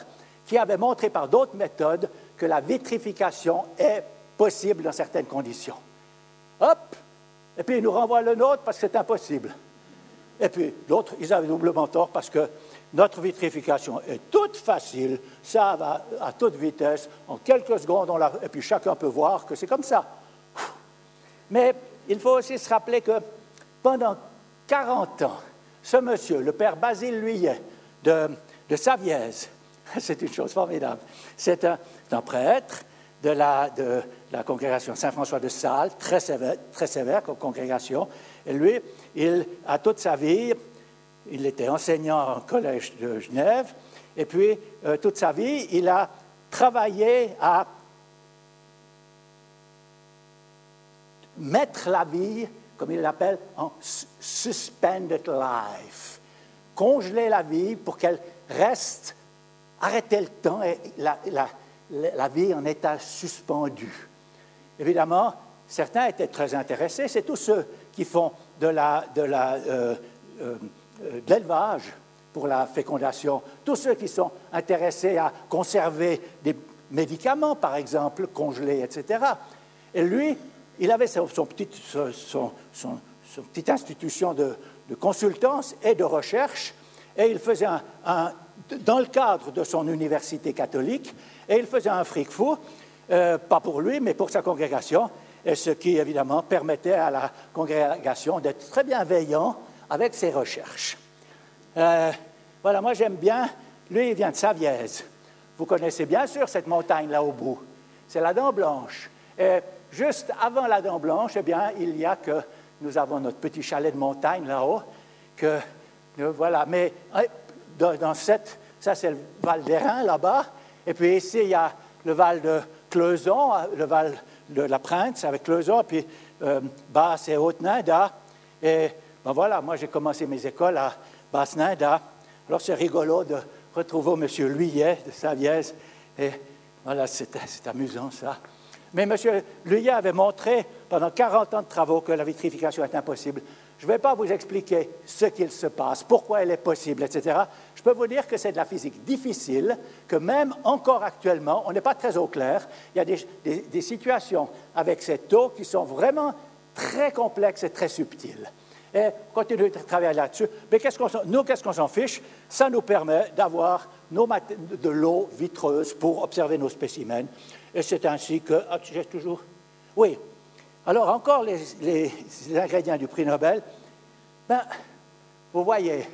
[SPEAKER 2] qui avait montré par d'autres méthodes que la vitrification est possible dans certaines conditions. Hop! Et puis ils nous renvoient le nôtre parce que c'est impossible. Et puis l'autre, ils avaient doublement tort parce que notre vitrification est toute facile, ça va à toute vitesse, en quelques secondes, et puis chacun peut voir que c'est comme ça. Mais il faut aussi se rappeler que pendant 40 ans, ce monsieur, le père Basile Luyet de, de Saviez, c'est une chose formidable, c'est un, prêtre de la, de la congrégation Saint-François de Sales, très sévère, très sévère comme congrégation, et lui, il, a toute sa vie, il était enseignant au collège de Genève, et puis euh, toute sa vie, il a travaillé à mettre la vie, comme il l'appelle, en suspended life. Congeler la vie pour qu'elle reste, arrêter le temps et la, la, vie en état suspendu. Évidemment, certains étaient très intéressés. C'est tous ceux qui font de la, de la, euh, euh, l'élevage pour la fécondation, tous ceux qui sont intéressés à conserver des médicaments, par exemple, congelés, etc. Et lui, il avait son, petite, petite institution de, consultance et de recherche, et il faisait un, dans le cadre de son université catholique, et il faisait un fric fou, euh, pas pour lui, mais pour sa congrégation, et ce qui évidemment permettait à la congrégation d'être très bienveillant avec ses recherches. Euh, voilà, moi j'aime bien, lui il vient de Savièse. Vous connaissez bien sûr cette montagne là au bout. C'est la Dent Blanche. Et juste avant la Dent Blanche, eh bien, il y a que nous avons notre petit chalet de montagne là-haut, que voilà. Mais dans, cette, ça c'est le Val d'Airain là-bas, et puis ici il y a le Val de Cleuson, le Val de la Prince avec Cleuson, et puis euh, Basse et Haute-Ninda. Et ben voilà, moi j'ai commencé mes écoles à Basse-Ninda. Alors c'est rigolo de retrouver M. Luyet de Savièse. Et voilà, c'est amusant ça. Mais M. Luyet avait montré pendant 40 ans de travaux que la vitrification est impossible. Je ne vais pas vous expliquer ce qu'il se passe, pourquoi elle est possible, etc. Je peux vous dire que c'est de la physique difficile, que même encore actuellement, on n'est pas très au clair. Il y a des, situations avec cette eau qui sont vraiment très complexes et très subtiles et continuer de travailler là-dessus. Mais qu'est-ce qu'on, nous, qu'est-ce qu'on s'en fiche? Ça nous permet d'avoir de l'eau vitreuse pour observer nos spécimens. Et c'est ainsi que. Ah, j'ai toujours. Oui. Alors, encore les, ingrédients du prix Nobel. Ben, vous voyez,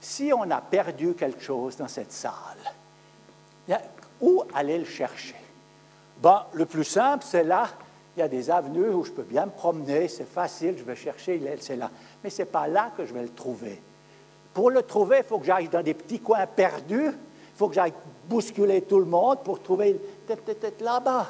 [SPEAKER 2] si on a perdu quelque chose dans cette salle, où aller le chercher? Ben, le plus simple, c'est là il y a des avenues où je peux bien me promener, c'est facile, je vais chercher, c'est là. Mais ce n'est pas là que je vais le trouver. Pour le trouver, il faut que j'aille dans des petits coins perdus, il faut que j'aille bousculer tout le monde pour trouver peut-être là-bas.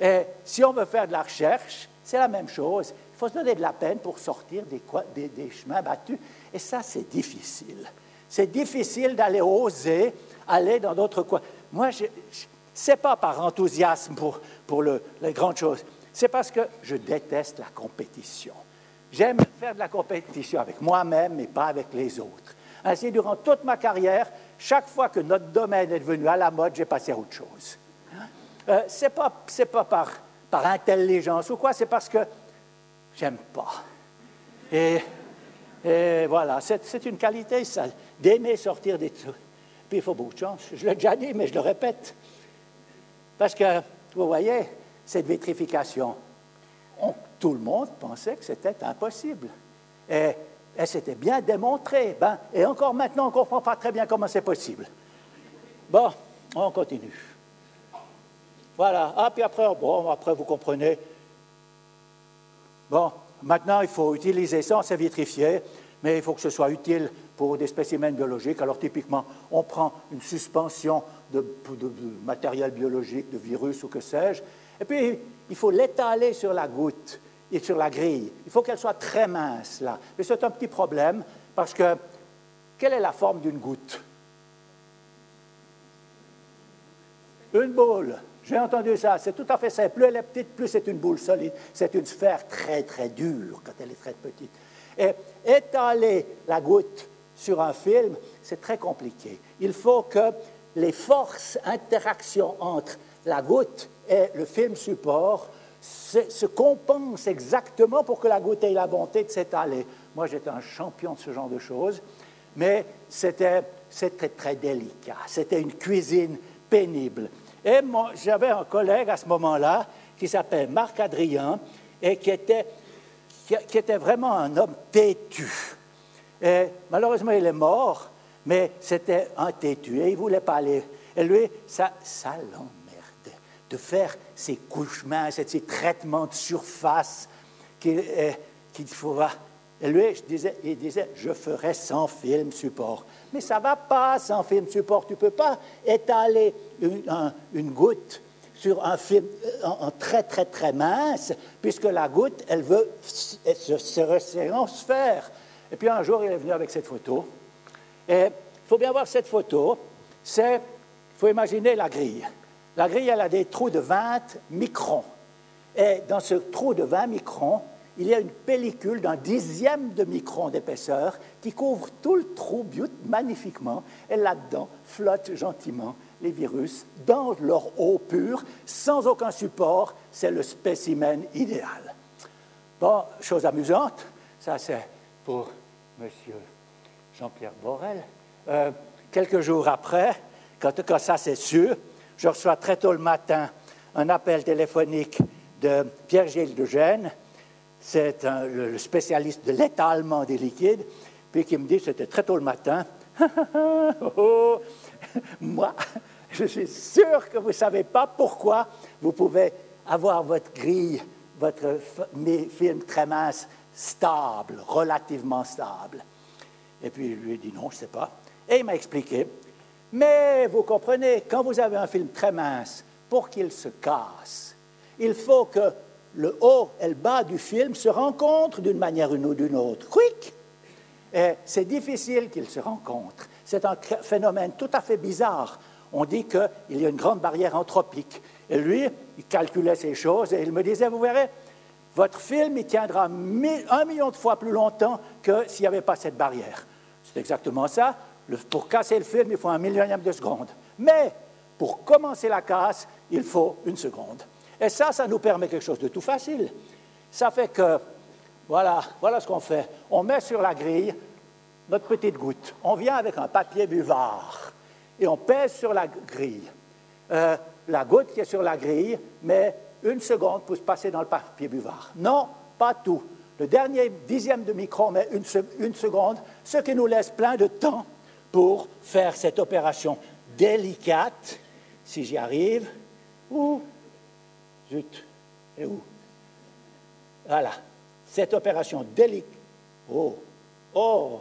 [SPEAKER 2] Et si on veut faire de la recherche, c'est la même chose. Il faut se donner de la peine pour sortir des, chemins battus. Et ça, c'est difficile. C'est difficile d'aller oser aller dans d'autres coins. Moi, ce n'est pas par enthousiasme pour, pour les grandes choses. C'est parce que je déteste la compétition. J'aime faire de la compétition avec moi-même, mais pas avec les autres. Ainsi, durant toute ma carrière, chaque fois que notre domaine est devenu à la mode, j'ai passé à autre chose. Euh, ce n'est pas, par, par, intelligence ou quoi, c'est parce que j'aime pas. Et, voilà, c'est une qualité, ça, d'aimer sortir des trucs. Puis il faut beaucoup de chance. Je l'ai déjà dit, mais je le répète. Parce que, vous voyez, cette vitrification, tout le monde pensait que c'était impossible. Et, et c'était bien démontré. Ben, et encore maintenant, on ne comprend pas très bien comment c'est possible. Bon, on continue. Voilà. Ah, puis après, bon, après, vous comprenez. Bon, maintenant, il faut utiliser ça, c'est vitrifié, mais il faut que ce soit utile pour des spécimens biologiques. Alors, typiquement, on prend une suspension de, matériel biologique, de virus ou que sais-je, et puis il faut l'étaler sur la goutte et sur la grille. Il faut qu'elle soit très mince, là. Mais c'est un petit problème, parce que quelle est la forme d'une goutte? Une boule. J'ai entendu ça, c'est tout à fait simple. Plus elle est petite, plus c'est une boule solide. C'est une sphère très, très dure quand elle est très petite. Et étaler la goutte sur un film, c'est très compliqué. Il faut que les forces interaction entre la goutte et le film support se, compensent exactement pour que la goutte ait la bonté de s'étaler. Moi, j'étais un champion de ce genre de choses, mais c'était très délicat. C'était une cuisine pénible. Et j'avais un collègue à ce moment-là qui s'appelait Marc Adrien et qui était, qui, était vraiment un homme têtu. Malheureusement, il est mort, mais c'était un têtu et il ne voulait pas aller. Et lui, ça, ça l'emmerdait de faire ces couches minces, ces traitements de surface qu'il qu faut. Et lui, je disais, il disait, je ferai sans film support. Mais ça ne va pas sans film support. Tu ne peux pas étaler une, goutte sur un film en, très, très, très mince, puisque la goutte, elle veut se, se resserrer en sphère. Et puis un jour, il est venu avec cette photo. Et il faut bien voir cette photo. C'est, il faut imaginer la grille. La grille, elle a des trous de 20 microns. Et dans ce trou de 20 microns, il y a une pellicule d'un dixième de micron d'épaisseur qui couvre tout le trou magnifiquement. Et là-dedans flottent gentiment les virus dans leur eau pure, sans aucun support. C'est le spécimen idéal. Bon, chose amusante, ça c'est pour M. Jean-Pierre Borel. Euh, quelques jours après, quand, ça c'est sûr, je reçois très tôt le matin un appel téléphonique de Pierre-Gilles de Gênes, c'est le, spécialiste de l'étalement des liquides, puis qui me dit, c'était très tôt le matin, oh, moi, je suis sûr que vous ne savez pas pourquoi vous pouvez avoir votre grille, votre film très mince, stable, relativement stable. Et puis je lui ai dit non, je ne sais pas. Et il m'a expliqué. Mais vous comprenez, quand vous avez un film très mince, pour qu'il se casse, il faut que le haut et le bas du film se rencontrent d'une manière ou d'une autre. Quick! C'est difficile qu'ils se rencontrent. C'est un phénomène tout à fait bizarre. On dit qu'il y a une grande barrière anthropique. Et lui, il calculait ces choses et il me disait, vous verrez, votre film, il tiendra un million de fois plus longtemps que s'il n'y avait pas cette barrière. C'est exactement ça. pour casser le film, il faut un millionième de seconde. Mais pour commencer la casse, il faut une seconde. Et ça, ça nous permet quelque chose de tout facile. Ça fait que, voilà, voilà ce qu'on fait. On met sur la grille notre petite goutte. On vient avec un papier buvard et on pèse sur la grille. Euh, la goutte qui est sur la grille met une seconde pour se passer dans le papier buvard. Non, pas tout. Le dernier dixième de micron met une, seconde, ce qui nous laisse plein de temps pour faire cette opération délicate, si j'y arrive, ou Zut, et où? Voilà. Cette opération délicate. Oh, oh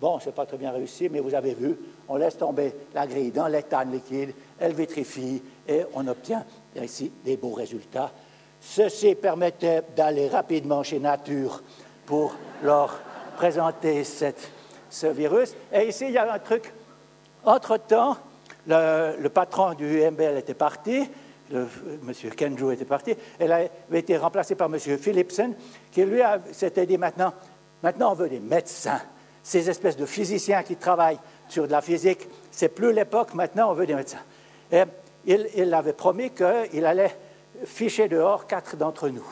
[SPEAKER 2] Bon, ce n'est pas très bien réussi, mais vous avez vu, on laisse tomber la grille dans l'éthane liquide, elle vitrifie et on obtient ici des beaux résultats. Ceci permettait d'aller rapidement chez Nature pour leur présenter ce virus. Et ici, il y a un truc. Entre-temps, le, le patron du MBL était parti, M. Kenjo était parti, elle avait été remplacée par M. Philipson, qui lui s'était dit maintenant, maintenant on veut des médecins. Ces espèces de physiciens qui travaillent sur de la physique, c'est plus l'époque, maintenant on veut des médecins. Et il, avait promis qu'il allait ficher dehors quatre d'entre nous.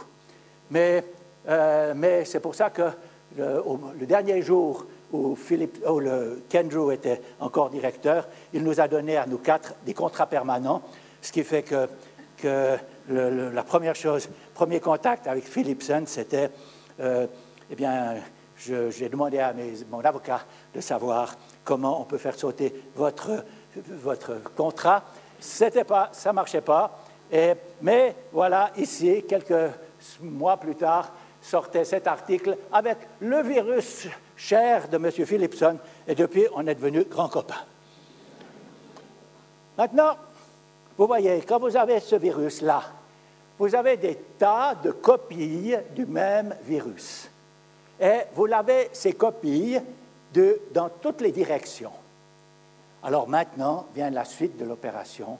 [SPEAKER 2] Mais, euh, c'est pour ça que le, dernier jour où, Philippe, où Kendrew était encore directeur, il nous a donné à nous quatre des contrats permanents, ce qui fait que, que la première chose, premier contact avec Philipson, c'était, euh, eh bien, j'ai demandé à mon avocat de savoir comment on peut faire sauter votre, votre contrat. Pas, ça ne marchait pas. Et, mais voilà, ici, quelques mois plus tard, sortait cet article avec le virus cher de M. Philipson, et depuis, on est devenu grands copains. Maintenant, vous voyez, quand vous avez ce virus-là, vous avez des tas de copies du même virus. Et vous l'avez, ces copies, dans toutes les directions. Alors maintenant vient la suite de l'opération.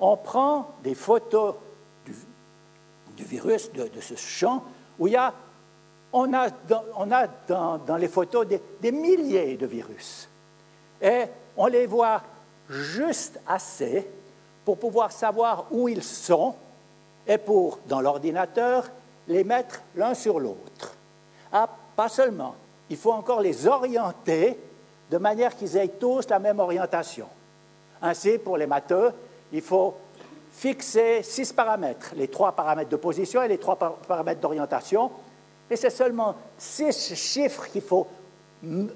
[SPEAKER 2] On prend des photos du, virus, de, ce champ, où il y a, on a, dans, on a dans, les photos des, des milliers de virus. Et on les voit juste assez pour pouvoir savoir où ils sont et pour, dans l'ordinateur, les mettre l'un sur l'autre. Ah, pas seulement, il faut encore les orienter de manière qu'ils aient tous la même orientation. Ainsi, pour les matheux, il faut fixer six paramètres, les trois paramètres de position et les trois paramètres d'orientation. Et c'est seulement six chiffres qu'il faut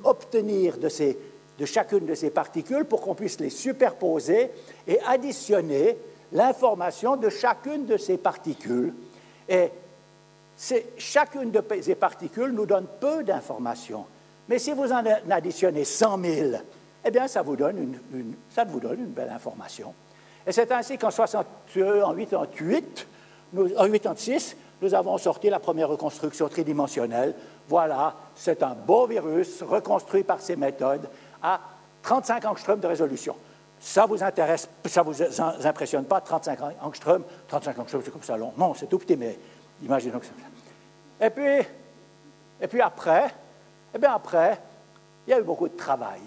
[SPEAKER 2] obtenir de, chacune de ces particules pour qu'on puisse les superposer et additionner l'information de chacune de ces particules. Chacune de ces particules nous donne peu d'informations. Mais si vous en additionnez 100 000, eh bien, ça vous donne une, ça belle information. Et c'est ainsi qu'en 88, en 86, nous avons sorti la première reconstruction tridimensionnelle. Voilà, c'est un beau virus reconstruit par ces méthodes à 35 angstroms de résolution. Ça vous intéresse, ça vous impressionne pas, 35 angstroms, 35 angstroms, c'est comme ça long. Non, c'est tout petit, mais imaginons que c'est Et puis, et puis après, eh bien après, il y a eu beaucoup de travail.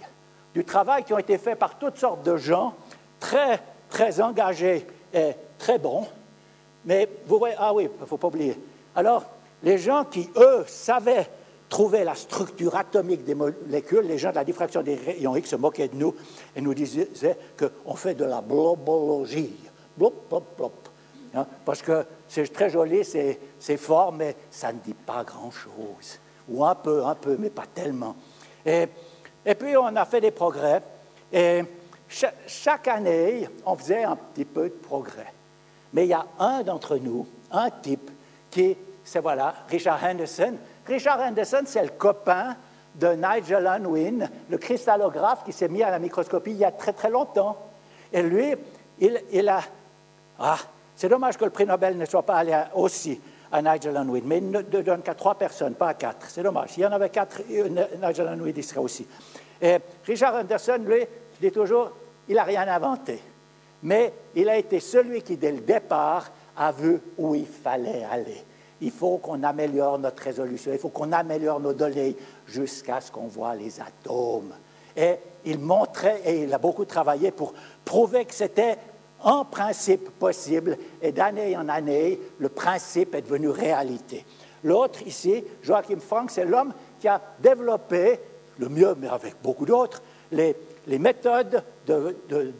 [SPEAKER 2] Du travail qui a été fait par toutes sortes de gens très, très engagés et très bons. Mais vous voyez, ah oui, il ne faut pas oublier. Alors, les gens qui, eux, savaient trouver la structure atomique des molécules, les gens de la diffraction des rayons X se moquaient de nous et nous disaient qu'on fait de la blobologie. Blop, blop, blop. Hein, parce que c'est très joli, c'est fort, mais ça ne dit pas grand-chose. Ou un peu, un peu, mais pas tellement. Et, puis, on a fait des progrès. Et chaque année, on faisait un petit peu de progrès. Mais il y a un d'entre nous, un type, qui, c'est voilà, Richard Henderson, Richard Henderson, c'est le copain de Nigel Unwin, le cristallographe qui s'est mis à la microscopie il y a très très longtemps. Et lui, il, a... Ah, c'est dommage que le prix Nobel ne soit pas allé aussi à Nigel Unwin, mais il ne donne qu'à trois personnes, pas à quatre. C'est dommage. S'il y en avait quatre, euh, Nigel Unwin y serait aussi. Richard Henderson, lui, je dis toujours, il n'a rien inventé. Mais il a été celui qui, dès le départ, a vu où il fallait aller il faut qu'on améliore notre résolution, il faut qu'on améliore nos données jusqu'à ce qu'on voit les atomes. Et il montrait, et il a beaucoup travaillé pour prouver que c'était en principe possible, et d'année en année, le principe est devenu réalité. L'autre ici, Joachim Frank, c'est l'homme qui a développé, le mieux, mais avec beaucoup d'autres, les, méthodes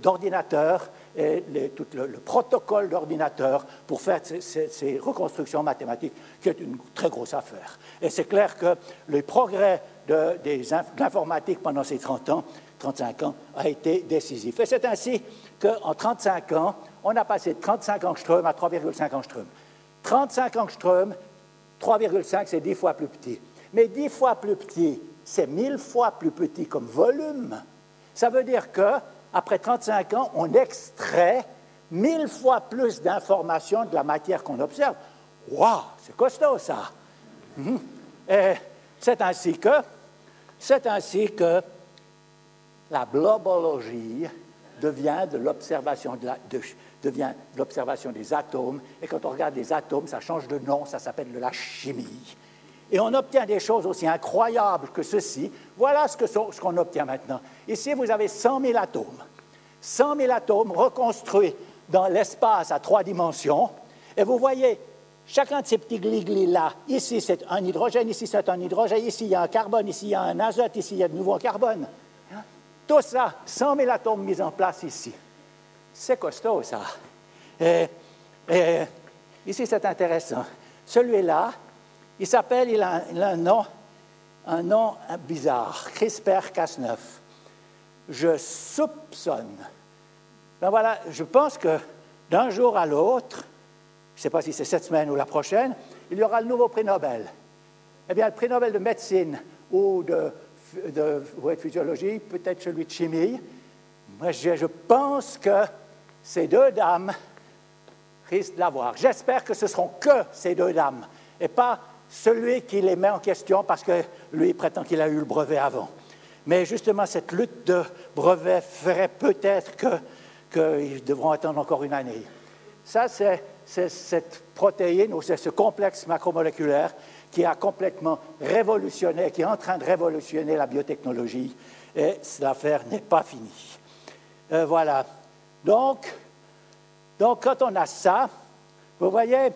[SPEAKER 2] d'ordinateur et tout le, protocole d'ordinateur pour faire ces, reconstructions mathématiques, qui est une très grosse affaire. Et c'est clair que le progrès de, l'informatique pendant ces 30 ans, 35 ans, a été décisif. Et c'est ainsi qu'en 35 ans, on a passé de 35 angstroms à 3,5 angstroms. 35 angstroms, 3,5, c'est 10 fois plus petit. Mais 10 fois plus petit, c'est 1000 fois plus petit comme volume. Ça veut dire que après 35 ans, on extrait mille fois plus d'informations de la matière qu'on observe. Waouh, c'est costaud ça. Mhm. c'est ainsi que, c'est ainsi que la globologie devient de l'observation des atomes. Et quand on regarde les atomes, ça change de nom, ça s'appelle de la chimie. Et on obtient des choses aussi incroyables que ceci. Voilà ce qu'on obtient maintenant. Ici, vous avez 100 000 atomes. 100 000 atomes reconstruits dans l'espace à trois dimensions. Et vous voyez, chacun de ces petits glis-glis-là, ici c'est un hydrogène, ici c'est un hydrogène, ici il y a un carbone, ici il y a un azote, ici il y a de nouveau un carbone. Tout ça, 100 000 atomes mis en place ici. C'est costaud, ça. Et, ici, c'est intéressant. Celui-là, il s'appelle, il, a un nom, un nom bizarre, CRISPR-Cas9. Je soupçonne. Ben voilà, je pense que d'un jour à l'autre, je ne sais pas si c'est cette semaine ou la prochaine, il y aura le nouveau prix Nobel. Eh bien, le prix Nobel de médecine ou de de, physiologie, peut-être celui de chimie. Moi, je, pense que ces deux dames risquent de l'avoir. J'espère que ce seront que ces deux dames et pas celui qui les met en question parce que lui prétend qu'il a eu le brevet avant. Mais justement, cette lutte de brevet ferait peut-être qu'ils devront attendre encore une année. Ça, c'est cette protéine ou c'est ce complexe macromoléculaire qui a complètement révolutionné, qui est en train de révolutionner la biotechnologie, et l'affaire n'est pas finie. Euh, voilà. Donc, donc, quand on a ça, vous voyez,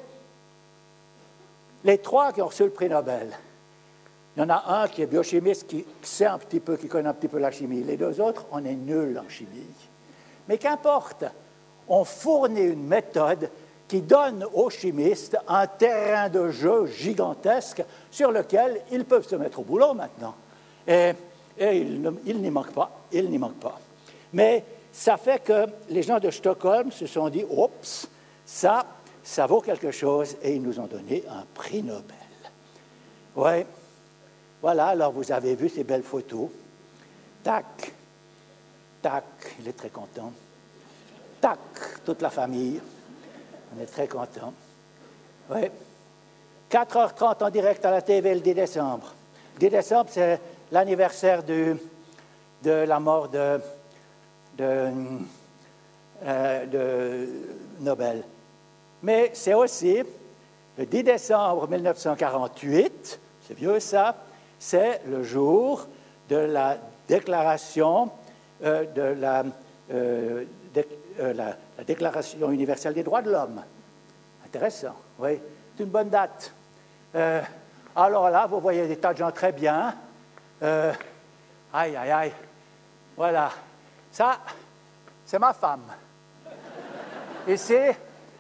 [SPEAKER 2] les trois qui ont reçu le prix Nobel, il y en a un qui est biochimiste, qui sait un petit peu, qui connaît un petit peu la chimie. Les deux autres, on est nuls en chimie. Mais qu'importe, on fournit une méthode qui donne aux chimistes un terrain de jeu gigantesque sur lequel ils peuvent se mettre au boulot maintenant. Et, il, n'y manque pas, il n'y manque pas. Mais ça fait que les gens de Stockholm se sont dit, oups, ça, ça vaut quelque chose, et ils nous ont donné un prix Nobel. Oui, voilà, alors vous avez vu ces belles photos. Tac, tac, il est très content. Tac, toute la famille. On est très content. Oui. 4h30 en direct à la TV le 10 décembre. Le 10 décembre, c'est l'anniversaire de la mort de, de, euh, de Nobel. Mais c'est aussi le 10 décembre 1948, c'est vieux ça, c'est le jour de la déclaration euh, de la, euh, la la Déclaration universelle des droits de l'homme. Intéressant, oui. C'est une bonne date. Euh, alors là, vous voyez des tas de gens très bien. Euh, aïe, aïe, aïe. Voilà. Ça, c'est ma femme. Ici,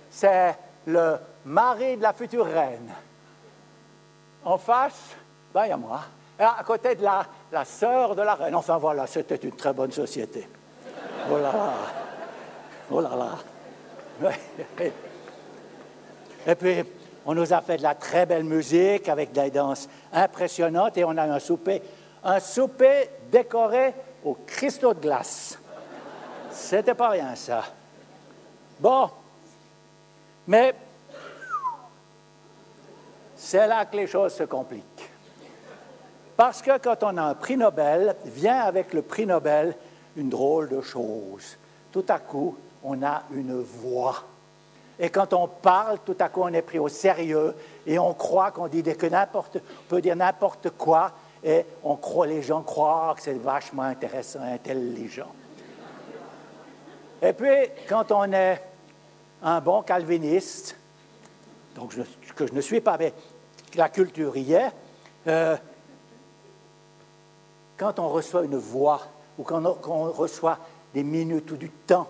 [SPEAKER 2] c'est le mari de la future reine. En face, ben, il y a moi. À côté de la, la sœur de la reine. Enfin, voilà, c'était une très bonne société. Voilà. Oh là là. Et puis, on nous a fait de la très belle musique avec des danses impressionnantes et on a eu un souper, un souper décoré au cristaux de glace. C'était pas rien, ça. Bon, mais c'est là que les choses se compliquent. Parce que quand on a un prix Nobel, vient avec le prix Nobel une drôle de chose. Tout à coup, on a une voix. Et quand on parle, tout à coup, on est pris au sérieux et on croit qu'on dit que n'importe, peut dire n'importe quoi et on croit, les gens croient que c'est vachement intéressant, intelligent. Et puis, quand on est un bon calviniste, donc que je ne suis pas, mais la culture y est, euh, quand on reçoit une voix ou quand on reçoit des minutes ou du temps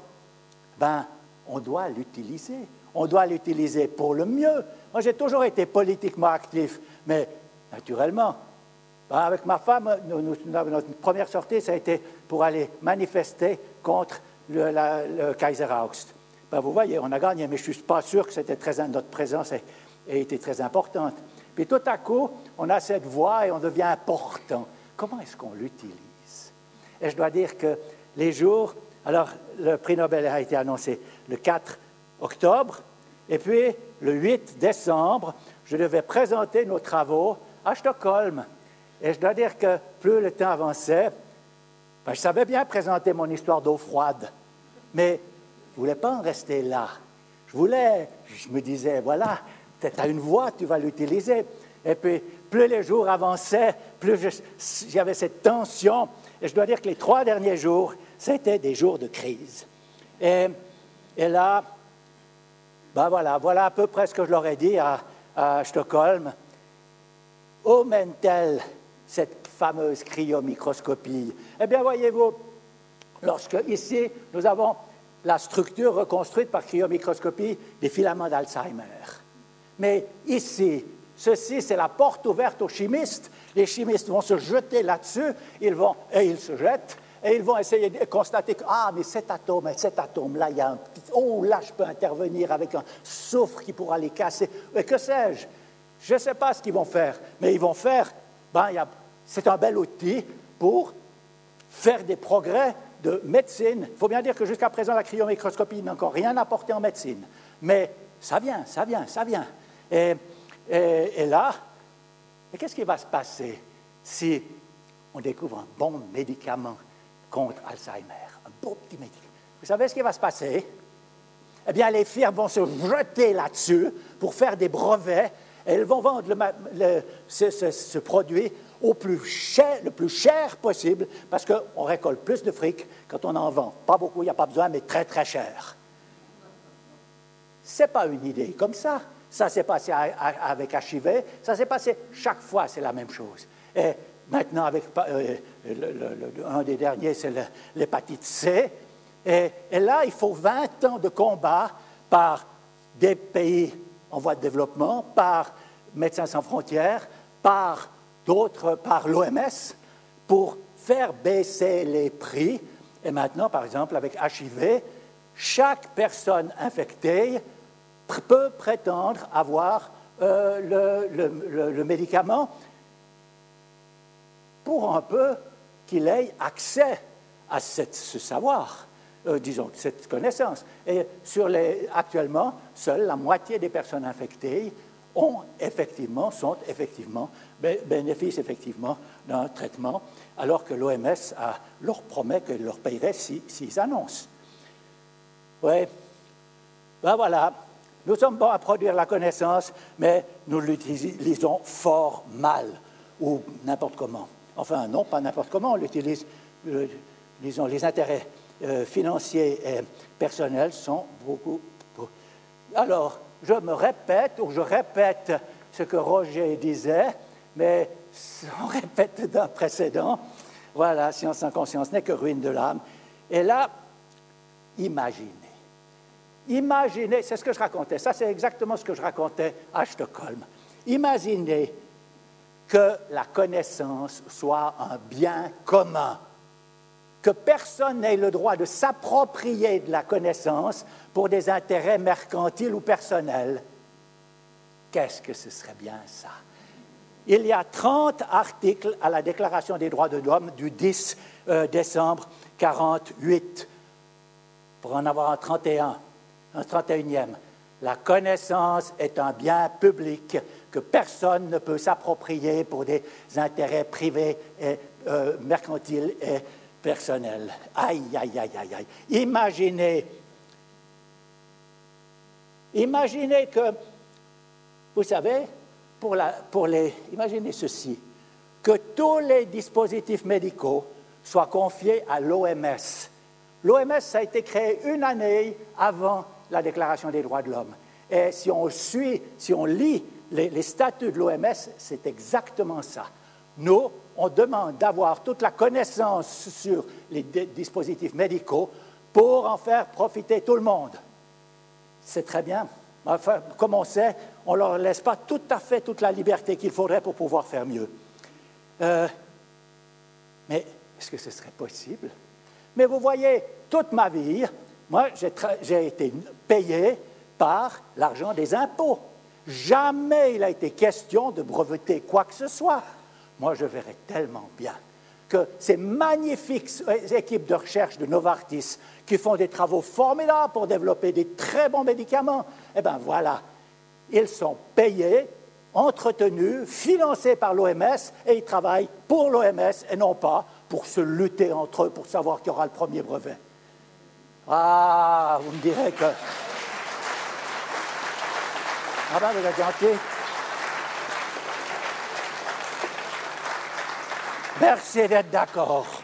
[SPEAKER 2] ben, on doit l'utiliser. On doit l'utiliser pour le mieux. Moi, j'ai toujours été politiquement actif, mais naturellement, ben, avec ma femme, notre première sortie, ça a été pour aller manifester contre le, la, Kaiser August. Ben, vous voyez, on a gagné, mais je ne suis pas sûr que c'était très, notre présence ait, été très importante. Puis tout à coup, on a cette voix et on devient important. Comment est-ce qu'on l'utilise? Et je dois dire que les jours alors, le prix Nobel a été annoncé le 4 octobre, et puis le 8 décembre, je devais présenter nos travaux à Stockholm. Et je dois dire que plus le temps avançait, ben, je savais bien présenter mon histoire d'eau froide, mais je ne voulais pas en rester là. Je voulais, je me disais, voilà, tu as une voix, tu vas l'utiliser. Et puis, plus les jours avançaient, plus j'avais cette tension. Et je dois dire que les trois derniers jours, c'était des jours de crise. Et, là, ben voilà, voilà à peu près ce que je leur ai dit à, à Stockholm, où mène-t-elle cette fameuse cryomicroscopie? Eh bien, voyez-vous, lorsque ici, nous avons la structure reconstruite par cryomicroscopie des filaments d'Alzheimer. Mais ici, ceci, c'est la porte ouverte aux chimistes. Les chimistes vont se jeter là-dessus, ils vont, et ils se jettent, et ils vont essayer de constater que, ah, mais cet atome, cet atome-là, il y a un petit, oh, là, je peux intervenir avec un soufre qui pourra les casser. Mais que sais-je? Je ne sais pas ce qu'ils vont faire, mais ils vont faire, ben, c'est un bel outil pour faire des progrès de médecine. Il faut bien dire que jusqu'à présent, la cryomicroscopie n'a encore rien apporté en médecine. Mais ça vient, ça vient, ça vient. Et, et là, qu'est-ce qui va se passer si on découvre un bon médicament? Contre Alzheimer. Un beau petit médicament. Vous savez ce qui va se passer? Eh bien, les firmes vont se jeter là-dessus pour faire des brevets. Et elles vont vendre ce, produit au plus cher, le plus cher possible parce qu'on récolte plus de fric quand on en vend. Pas beaucoup, il n'y a pas besoin, mais très, très cher. Ce n'est pas une idée comme ça. Ça s'est passé avec HIV, ça s'est passé chaque fois, c'est la même chose. Et Maintenant, avec euh, un des derniers, c'est l'hépatite C. Et, là, il faut 20 ans de combat par des pays en voie de développement, par Médecins sans frontières, par d'autres, par l'OMS, pour faire baisser les prix. Et maintenant, par exemple, avec HIV, chaque personne infectée peut prétendre avoir euh, le médicament pour un peu qu'il ait accès à ce savoir, euh, disons, cette connaissance. Et actuellement, seule la moitié des personnes infectées ont effectivement, sont effectivement, bénéficient effectivement d'un traitement, alors que l'OMS leur promet qu'elle leur payerait s'ils annoncent. Oui, ben voilà, nous sommes bons à produire la connaissance, mais nous l'utilisons fort mal, ou n'importe comment. Enfin, non, pas n'importe comment, on l'utilise, euh, disons, les intérêts euh, financiers et personnels sont beaucoup. Alors, je me répète, ou je répète ce que Roger disait, mais on répète d'un précédent. Voilà, science sans conscience n'est que ruine de l'âme. Et là, imaginez. Imaginez, c'est ce que je racontais, ça c'est exactement ce que je racontais à Stockholm. Imaginez que la connaissance soit un bien commun, que personne n'ait le droit de s'approprier de la connaissance pour des intérêts mercantiles ou personnels. Qu'est-ce que ce serait bien ça? Il y a 30 articles à la Déclaration des droits de l'homme du 10 euh, décembre 48, pour en avoir un 31, un 31e. La connaissance est un bien public que personne ne peut s'approprier pour des intérêts privés et euh, mercantiles et personnels. Aïe, aïe, aïe, aïe, aïe. Imaginez, imaginez que, vous savez, pour, les, imaginez ceci, que tous les dispositifs médicaux soient confiés à l'OMS. L'OMS a été créé une année avant la Déclaration des droits de l'homme. Et si on suit, si on lit les, statuts de l'OMS, c'est exactement ça. Nous, on demande d'avoir toute la connaissance sur les dispositifs médicaux pour en faire profiter tout le monde. C'est très bien. Comme on sait, on ne leur laisse pas tout à fait toute la liberté qu'il faudrait pour pouvoir faire mieux. Euh, mais est-ce que ce serait possible? Mais vous voyez, toute ma vie, moi, j'ai été payé par l'argent des impôts. Jamais il a été question de breveter quoi que ce soit. Moi, je verrais tellement bien que ces magnifiques équipes de recherche de Novartis qui font des travaux formidables pour développer des très bons médicaments, eh bien voilà, ils sont payés, entretenus, financés par l'OMS et ils travaillent pour l'OMS et non pas pour se lutter entre eux pour savoir qui aura le premier brevet. Ah, vous me direz que Merci d'être d'accord.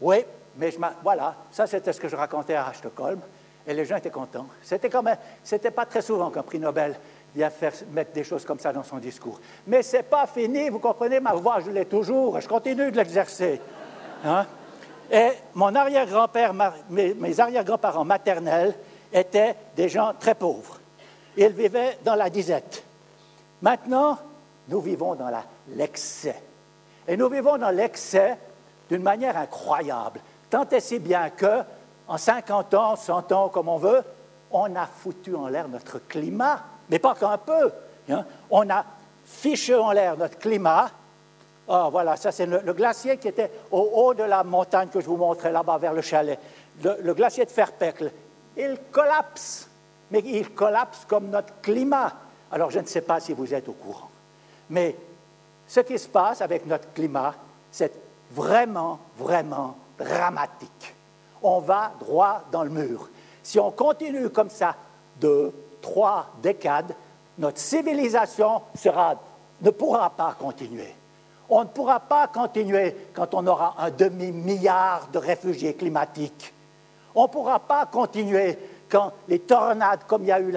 [SPEAKER 2] Oui, mais je voilà, ça c'était ce que je racontais à Stockholm. Et les gens étaient contents. C'était quand même, c'était pas très souvent qu'un prix Nobel vient faire, mettre des choses comme ça dans son discours. Mais c'est pas fini, vous comprenez, ma voix, je l'ai toujours, je continue de l'exercer. Hein? Et mon arrière-grand-père, mes arrière-grands-parents maternels étaient des gens très pauvres. Ils vivaient dans la disette. Maintenant, nous vivons dans l'excès. Et nous vivons dans l'excès d'une manière incroyable. Tant et si bien que, en 50 ans, 100 ans, comme on veut, on a foutu en l'air notre climat, mais pas qu'un peu. Hein. On a fiché en l'air notre climat. Ah, voilà, ça c'est le, glacier qui était au haut de la montagne que je vous montrais là-bas vers le chalet. Le, le glacier de Ferpecle. Il collapse, mais il collapse comme notre climat. Alors je ne sais pas si vous êtes au courant. Mais ce qui se passe avec notre climat, c'est vraiment, vraiment dramatique. On va droit dans le mur. Si on continue comme ça deux, trois décades, notre civilisation ne pourra pas continuer. On ne pourra pas continuer quand on aura un demi-milliard de réfugiés climatiques. On ne pourra pas continuer quand les tornades, comme il y a eu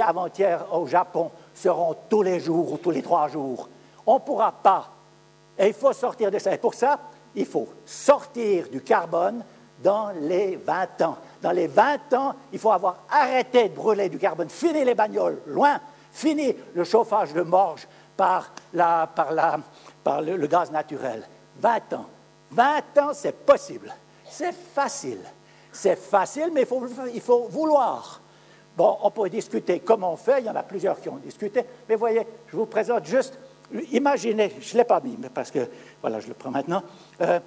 [SPEAKER 2] avant-hier au Japon, seront tous les jours ou tous les trois jours. On ne pourra pas. Et il faut sortir de ça. Et pour ça, il faut sortir du carbone dans les 20 ans. Dans les 20 ans, il faut avoir arrêté de brûler du carbone, fini les bagnoles, loin, fini le chauffage de morge par, le, gaz naturel. 20 ans. 20 ans, c'est possible. C'est facile. C'est facile, mais il faut, vouloir. Bon, on peut discuter comment on fait, il y en a plusieurs qui ont discuté, mais voyez, je vous présente juste Imaginez, je ne l'ai pas mis, mais parce que, voilà, je le prends maintenant, euh,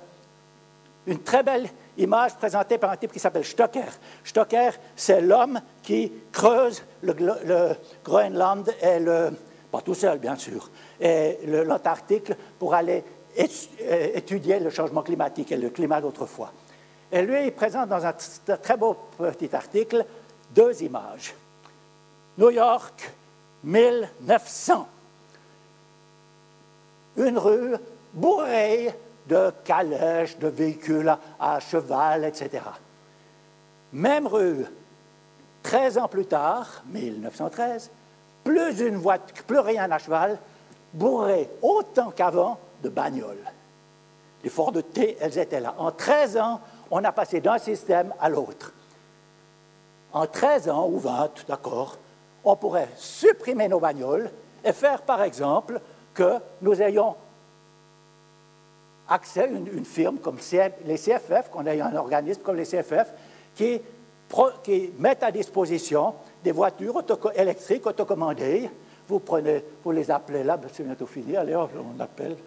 [SPEAKER 2] une très belle image présentée par un type qui s'appelle Stocker. Stocker, c'est l'homme qui creuse le, Groenland et le, pas tout seul bien sûr, et l'Antarctique pour aller euh, étudier le changement climatique et le climat d'autrefois. Et lui, il présente dans un très beau petit article deux images. New York, 1900 une rue bourrée de calèches, de véhicules à, cheval, etc. Même rue, 13 ans plus tard, 1913, plus une plus rien à cheval, bourrée autant qu'avant de bagnoles. Les forts de thé, elles étaient là. En 13 ans, on a passé d'un système à l'autre. En 13 ans ou 20, d'accord, on pourrait supprimer nos bagnoles et faire, par exemple, que nous ayons accès à une, firme comme les CFF, qu'on ait un organisme comme les CFF, qui, qui mettent à disposition des voitures électriques autocommandées. Vous vous les appelez là, ben, c'est bientôt fini, allez, on appelle,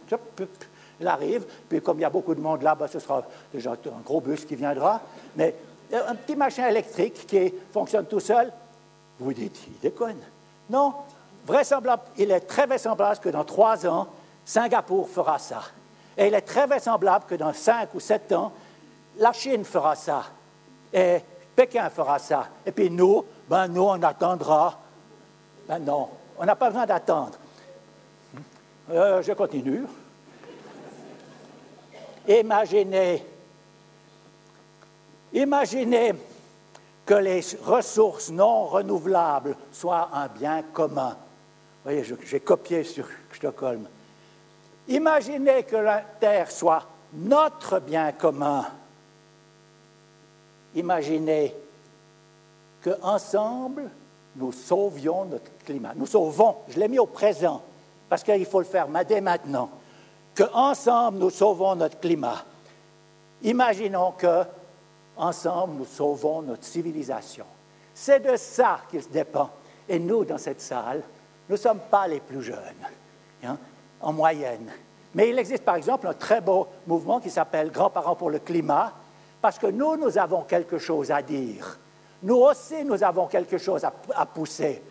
[SPEAKER 2] il arrive, puis comme il y a beaucoup de monde là, ben, ce sera déjà un gros bus qui viendra, mais un petit machin électrique qui fonctionne tout seul, vous dites, il déconne. Non, vraisemblable, il est très vraisemblable que dans trois ans, Singapour fera ça. Et il est très vraisemblable que dans cinq ou sept ans, la Chine fera ça. Et Pékin fera ça. Et puis nous, ben nous, on attendra. Ben non, on n'a pas besoin d'attendre. Euh, je continue. Imaginez, imaginez que les ressources non renouvelables soient un bien commun voyez, j'ai copié sur Stockholm. Imaginez que la Terre soit notre bien commun. Imaginez qu'ensemble, nous sauvions notre climat. Nous sauvons, je l'ai mis au présent, parce qu'il faut le faire dès maintenant. Qu'ensemble, nous sauvons notre climat. Imaginons que, ensemble, nous sauvons notre civilisation. C'est de ça qu'il dépend. Et nous, dans cette salle, nous ne sommes pas les plus jeunes, hein, en moyenne. Mais il existe par exemple un très beau mouvement qui s'appelle Grands-parents pour le climat, parce que nous, nous avons quelque chose à dire. Nous aussi, nous avons quelque chose à, pousser,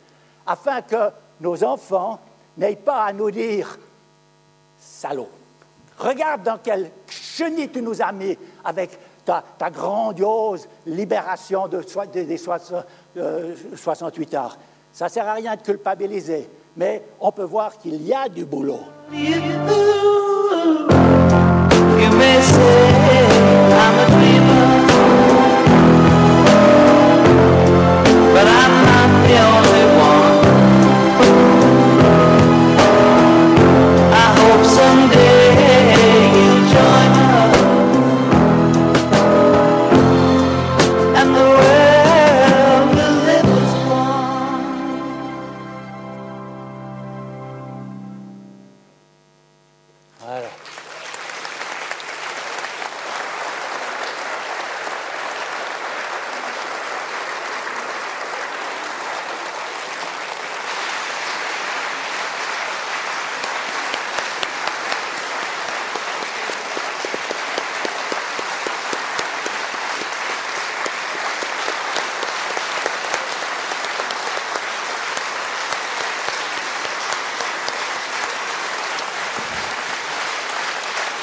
[SPEAKER 2] afin que nos enfants n'aient pas à nous dire Salaud, regarde dans quel chenille tu nous as mis avec ta, grandiose libération de, des 68 euh, heures. Ça ne sert à rien de culpabiliser, mais on peut voir qu'il y a du boulot.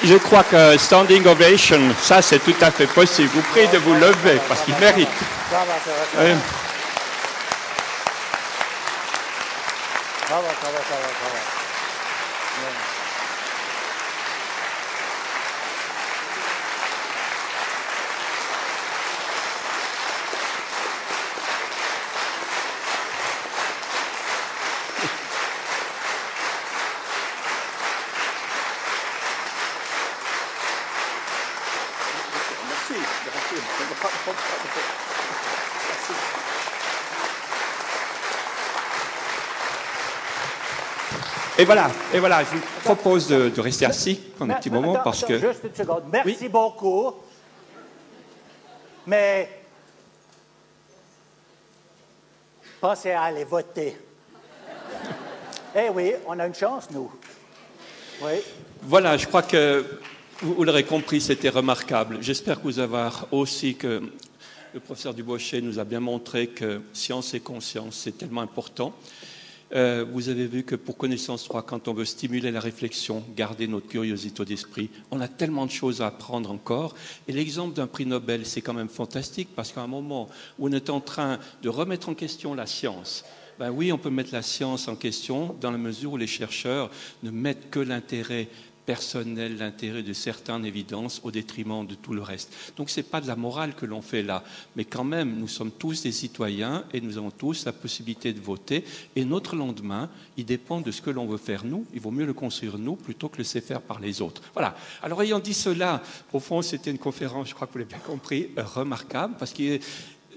[SPEAKER 1] Je crois que standing ovation, ça c'est tout à fait possible. Vous prie de vous lever parce qu'il mérite. Et voilà, et voilà, je vous propose de, de rester assis pendant un petit moment
[SPEAKER 2] attends,
[SPEAKER 1] parce que.
[SPEAKER 2] Juste une seconde. Merci
[SPEAKER 1] Oui.
[SPEAKER 2] beaucoup. Mais pensez à aller voter. eh oui, on a une chance, nous. Oui.
[SPEAKER 1] Voilà, je crois que vous, vous l'aurez compris, c'était remarquable. J'espère que vous avez aussi que le professeur Dubochet nous a bien montré que science et conscience, c'est tellement important. Euh, vous avez vu que pour Connaissance 3, quand on veut stimuler la réflexion, garder notre curiosité d'esprit, on a tellement de choses à apprendre encore. Et l'exemple d'un prix Nobel, c'est quand même fantastique parce qu'à un moment où on est en train de remettre en question la science, ben oui, on peut mettre la science en question dans la mesure où les chercheurs ne mettent que l'intérêt personnel, l'intérêt de certains en évidence au détriment de tout le reste. Donc ce n'est pas de la morale que l'on fait là, mais quand même, nous sommes tous des citoyens et nous avons tous la possibilité de voter. Et notre lendemain, il dépend de ce que l'on veut faire nous. Il vaut mieux le construire nous plutôt que le faire par les autres. Voilà. Alors ayant dit cela, au fond, c'était une conférence, je crois que vous l'avez bien compris, remarquable, parce que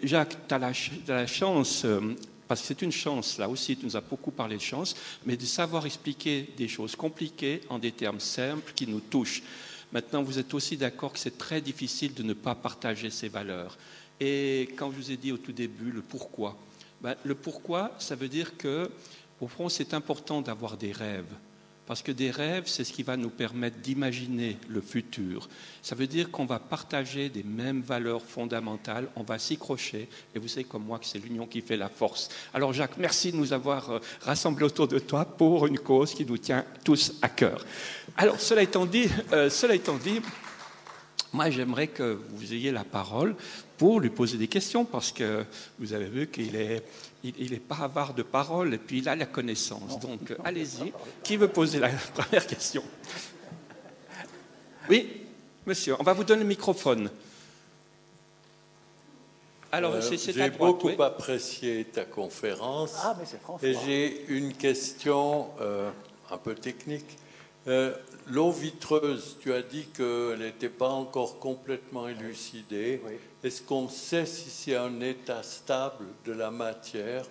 [SPEAKER 1] Jacques, tu as, la chance euh, parce que c'est une chance, là aussi, tu nous as beaucoup parlé de chance, mais de savoir expliquer des choses compliquées en des termes simples qui nous touchent. Maintenant, vous êtes aussi d'accord que c'est très difficile de ne pas partager ces valeurs. Et quand je vous ai dit au tout début le pourquoi, ben, le pourquoi, ça veut dire que, au fond, c'est important d'avoir des rêves. Parce que des rêves, c'est ce qui va nous permettre d'imaginer le futur. Ça veut dire qu'on va partager des mêmes valeurs fondamentales, on va s'y crocher, et vous savez comme moi que c'est l'union qui fait la force. Alors Jacques, merci de nous avoir euh, rassemblés autour de toi pour une cause qui nous tient tous à cœur. Alors cela étant dit, euh, cela étant dit moi j'aimerais que vous ayez la parole pour lui poser des questions, parce que vous avez vu qu'il est il, il est pas avare de parole et puis il a la connaissance. Donc euh, allez-y. Qui veut poser la première question? Oui, monsieur, on va vous donner le microphone. Alors,
[SPEAKER 3] Euh, J'ai beaucoup
[SPEAKER 1] oui.
[SPEAKER 3] apprécié ta conférence
[SPEAKER 2] Ah, mais c'est François.
[SPEAKER 3] et j'ai une question euh, un peu technique. Euh, L'eau vitreuse, tu as dit qu'elle n'était pas encore complètement élucidée.
[SPEAKER 2] Oui.
[SPEAKER 3] Est-ce qu'on sait si c'est un état stable de la matière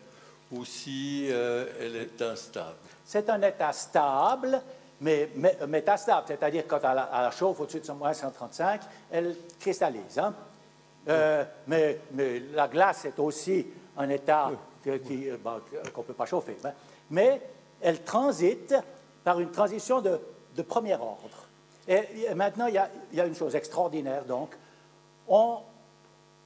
[SPEAKER 3] ou si euh, elle est instable?
[SPEAKER 2] C'est un état stable, mais, mais un état stable, c'est-à-dire quand elle, la- chauffe au-dessus de moins 135, elle cristallise. hein. Euh, mais, mais la glace est aussi un état euh, bon, qu'on ne peut pas chauffer. hein. Mais elle transite par une transition de, de premier ordre. Et, maintenant, il y, a, une chose extraordinaire, donc. On,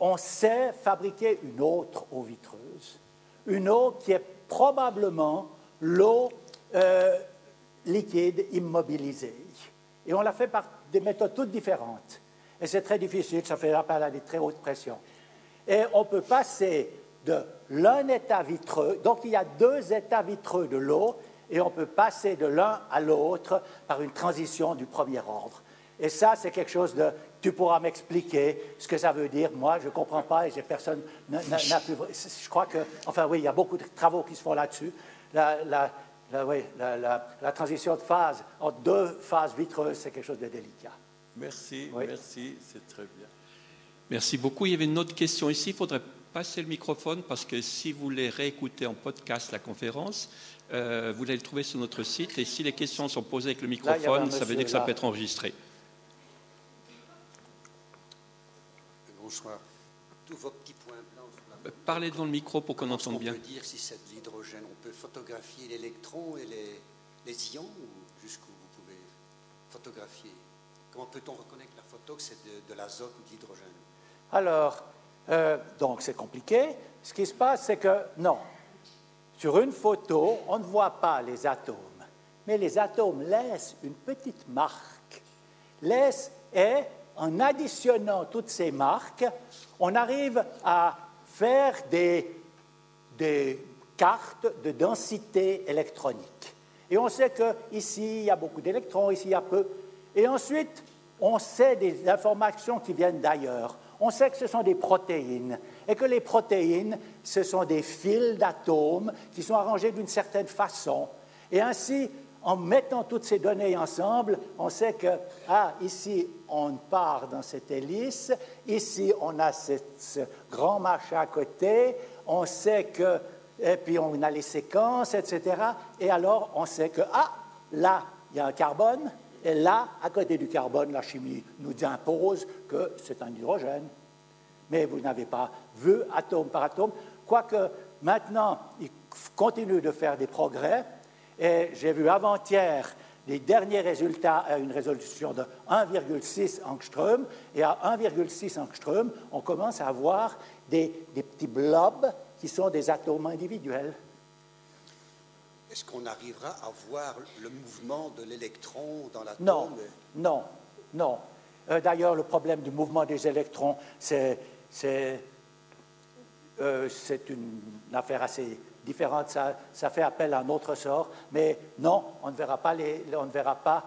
[SPEAKER 2] on sait fabriquer une autre eau vitreuse, une eau qui est probablement l'eau euh, liquide immobilisée. Et on l'a fait par des méthodes toutes différentes. Et c'est très difficile, ça fait appel à des très hautes pressions. Et on peut passer de l'un état vitreux, donc il y a deux états vitreux de l'eau, et on peut passer de l'un à l'autre par une transition du premier ordre. Et ça, c'est quelque chose de... Tu pourras m'expliquer ce que ça veut dire. Moi, je ne comprends pas et j'ai personne n'a pu... Je crois que... Enfin, oui, il y a beaucoup de travaux qui se font là-dessus. La, la- la- oui, la- transition de phase entre deux phases vitreuses, c'est quelque chose de délicat.
[SPEAKER 3] Merci,
[SPEAKER 2] Oui.
[SPEAKER 3] merci, c'est très bien.
[SPEAKER 1] Merci beaucoup. Il y avait une autre question ici. Il faudrait passer le microphone parce que si vous voulez réécouter en podcast la conférence, euh, vous allez le trouver sur notre site. Et si les questions sont posées avec le microphone, ça veut dire que ça
[SPEAKER 2] là.
[SPEAKER 1] peut être enregistré.
[SPEAKER 4] Bonsoir. Tous vos petits points blancs sur la
[SPEAKER 1] Euh, Parlez devant le micro pour qu'on entende bien.
[SPEAKER 4] peut dire si c'est de l'hydrogène On peut photographier l'électron et les, les ions ou jusqu'où vous pouvez photographier? Comment peut-on reconnaître la photo que c'est de, de l'azote ou de l'hydrogène?
[SPEAKER 2] Alors, euh, donc c'est compliqué. Ce qui se passe, c'est que non. Sur une photo, on ne voit pas les atomes, mais les atomes laissent une petite marque. et en additionnant toutes ces marques, on arrive à faire des, des cartes de densité électronique. Et on sait qu'ici, il y a beaucoup d'électrons, ici, il y a peu. Et ensuite, on sait des informations qui viennent d'ailleurs. On sait que ce sont des protéines et que les protéines, ce sont des fils d'atomes qui sont arrangés d'une certaine façon. Et ainsi, en mettant toutes ces données ensemble, on sait que, ah, ici, on part dans cette hélice, ici, on a ce grand machin à côté, on sait que, et puis on a les séquences, etc. Et alors, on sait que, ah, là, il y a un carbone, et là, à côté du carbone, la chimie nous impose que c'est un hydrogène. Mais vous n'avez pas vu atome par atome, quoique maintenant, il continue de faire des progrès et j'ai vu avant-hier les derniers résultats à une résolution de 1,6 angstrom. Et à 1,6 angstrom, on commence à avoir des, petits blobs qui sont des atomes individuels.
[SPEAKER 4] Est-ce qu'on arrivera à voir le mouvement de l'électron dans l'atome?
[SPEAKER 2] Non, non, non. Euh, d'ailleurs, le problème du mouvement des électrons, c'est euh, une affaire assez différentes, ça, fait appel à un autre sort, mais non, on ne verra pas. Les, on ne verra pas.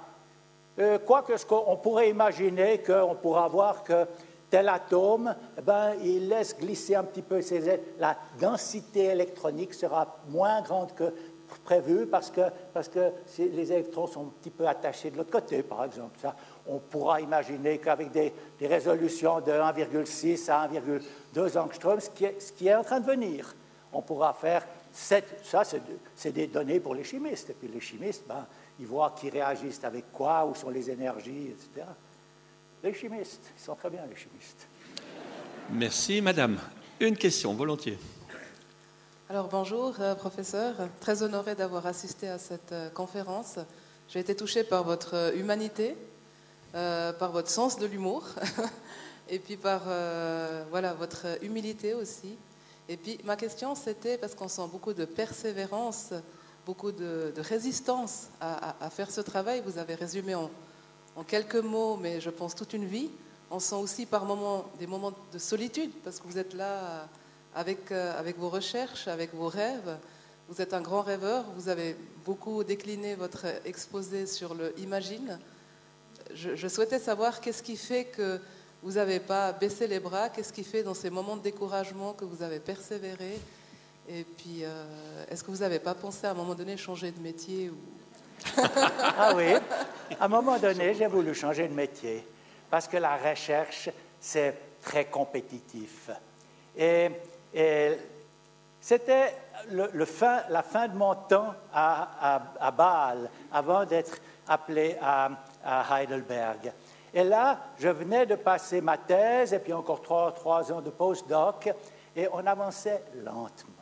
[SPEAKER 2] Euh, Quoique, ce qu'on pourrait imaginer qu'on pourra voir que tel atome, eh ben, il laisse glisser un petit peu la densité électronique sera moins grande que prévu parce que, parce que les électrons sont un petit peu attachés de l'autre côté, par exemple. Ça, on pourra imaginer qu'avec des, des, résolutions de 1,6 à 1,2 angstrom, ce qui, est, ce qui est en train de venir, on pourra faire ça, c'est des données pour les chimistes. Et puis les chimistes, ben, ils voient qui réagissent avec quoi, où sont les énergies, etc. Les chimistes, ils sont très bien, les chimistes.
[SPEAKER 1] Merci, madame. Une question, volontiers.
[SPEAKER 5] Alors bonjour, euh, professeur. Très honoré d'avoir assisté à cette euh, conférence. J'ai été touchée par votre euh, par votre sens de l'humour, et puis par voilà, votre humilité aussi. Et puis ma question, c'était, parce qu'on sent beaucoup de persévérance, beaucoup de, résistance à, faire ce travail, vous avez résumé en, quelques mots, mais je pense toute une vie. On sent aussi par moments des moments de solitude, parce que vous êtes là avec, euh, avec vos recherches, avec vos rêves. Vous êtes un grand rêveur, vous avez beaucoup décliné votre exposé sur le Imagine. Je, souhaitais savoir qu'est-ce qui fait que vous n'avez pas baissé les bras. Qu'est-ce qui fait dans ces moments de découragement que vous avez persévéré Et puis, euh, est-ce que vous n'avez pas pensé à un moment donné changer de métier.
[SPEAKER 2] Ah oui, à un moment donné, j'ai voulu changer de métier parce que la recherche, c'est très compétitif. Et, c'était le, fin, la fin de mon temps à, Bâle avant d'être appelé à, à Heidelberg. Et là, je venais de passer ma thèse et puis encore trois, trois ans de post-doc et on avançait lentement.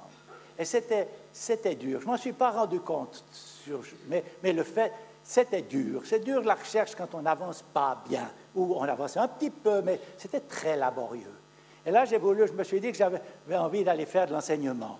[SPEAKER 2] Et c'était, c'était dur. Je ne m'en suis pas rendu compte, mais, mais le fait, c'était dur. C'est dur la recherche quand on n'avance pas bien, ou on avançait un petit peu, mais c'était très laborieux. Et là, j'ai voulu, je me suis dit que j'avais envie d'aller faire de l'enseignement.